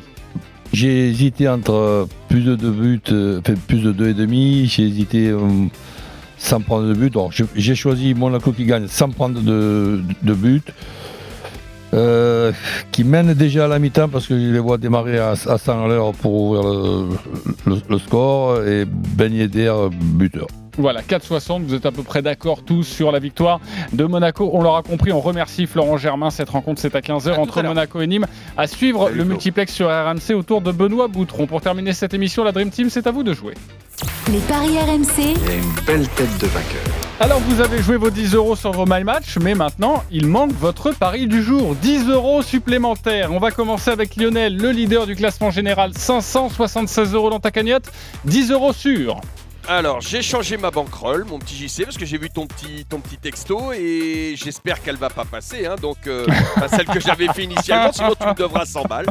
J'ai hésité entre euh, plus de deux buts, euh, plus de deux et demi. J'ai hésité euh, sans prendre de but. J'ai- choisi Monaco qui gagne sans prendre de, de but. Euh, qui mène déjà à la mi-temps parce que je les vois démarrer à, à 100 à l'heure pour ouvrir le score et Ben Yedder buteur. Voilà, 4,60, vous êtes à peu près d'accord tous sur la victoire de Monaco. On l'aura compris, on remercie Florent Germain. Cette rencontre, c'est à 15h entre Monaco et Nîmes. À suivre le multiplex sur RMC autour de Benoît Boutron. Pour terminer cette émission, la Dream Team, c'est à vous de jouer. Les paris RMC. Il a une belle tête de vainqueur. Alors, vous avez joué vos 10 euros sur vos My Match, mais maintenant, il manque votre pari du jour. 10 euros supplémentaires. On va commencer avec Lionel, le leader du classement général. 576 euros dans ta cagnotte. 10 euros sur. Alors, j'ai changé ma banquerolle, mon petit JC, parce que j'ai vu ton petit, ton petit texto et j'espère qu'elle va pas passer. hein, donc, euh, celle que j'avais fait initialement, sinon tu me devras 100 balles.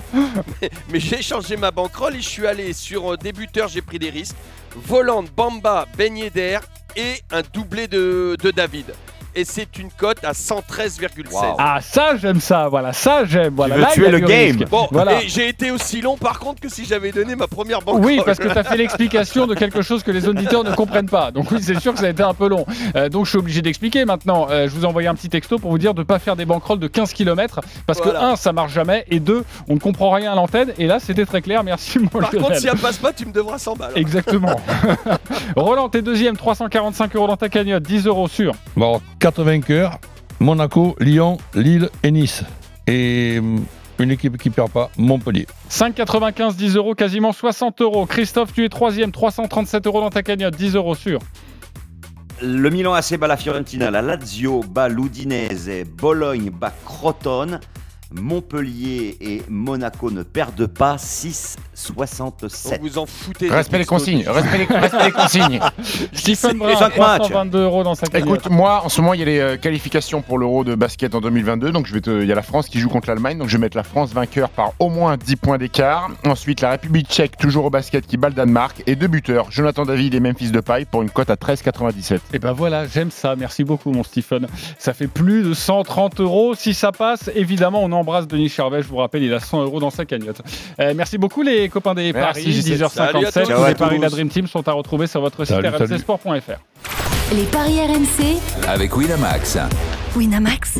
Mais, mais j'ai changé ma banquerolle et je suis allé sur euh, débuteur, j'ai pris des risques. Volante, Bamba, Ben Yedder et un doublé de, de David. Et c'est une cote à 113,16. Ah, ça, j'aime ça. Voilà, ça, j'aime. Voilà, veux là, a tuer le game. risque. Bon, voilà. et j'ai été aussi long par contre que si j'avais donné ma première banque. Oui, parce que tu as fait l'explication de quelque chose que les auditeurs ne comprennent pas. Donc oui, c'est sûr que ça a été un peu long. Euh, donc je suis obligé d'expliquer maintenant. Euh, je vous ai envoyé un petit texto pour vous dire de ne pas faire des banquerolls de 15 km parce que un, ça marche jamais et deux, on ne comprend rien à l'antenne. Et là, c'était très clair. Merci, mon Par Lionel. contre, si elle passe pas, tu me devras 100 balles. Exactement. Roland, t'es deuxième, 345 euros dans ta cagnotte, 10 euros sur. Bon, 4 vainqueurs Monaco, Lyon, Lille et Nice. Et hum, une équipe qui perd pas, Montpellier. 5,95, 10 euros, quasiment 60 euros. Christophe, tu es troisième, 337 euros dans ta cagnotte, 10 euros sur. Le Milan AC bat la Fiorentina, la Lazio bat l'Udinese, Bologne bat Crotone, Montpellier et Monaco ne perdent pas 6,67. Vous en foutez. Respect les consignes, respect les, respect les consignes. Stephen Brun, Cinq matchs. 322 euros dans sa cagnotte. Écoute, moi, en ce moment, il y a les euh, qualifications pour l'Euro de basket en 2022. Donc, je vais te- il y a la France qui joue contre l'Allemagne. Donc, je vais mettre la France vainqueur par au moins 10 points d'écart. Ensuite, la République tchèque, toujours au basket, qui bat le Danemark. Et deux buteurs, Jonathan David et Memphis Depay, pour une cote à 13,97. Et ben voilà, j'aime ça. Merci beaucoup, mon Stephen. Ça fait plus de 130 euros. Si ça passe, évidemment, on embrasse Denis Charvet. Je vous rappelle, il a 100 euros dans sa cagnotte. Euh, merci beaucoup, les copains des Merci, paris. JC. 10h57. Salut à tous. Tous Ciao à les paris de la. Dream Team sont à retrouver sur votre site rmcsport.fr. Les paris RMC, Avec Winamax. Winamax,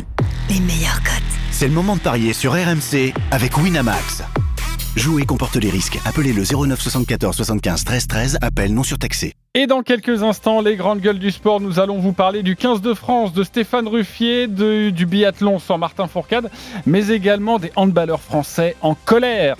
les meilleurs cotes. C'est le moment de parier sur RMC avec Winamax. Jouer comporte les risques. Appelez le 09 74 75 13 13. Appel non surtaxé. Et dans quelques instants, les grandes gueules du sport, nous allons vous parler du 15 de France, de Stéphane Ruffier, du biathlon sans Martin Fourcade, mais également des handballeurs français en colère.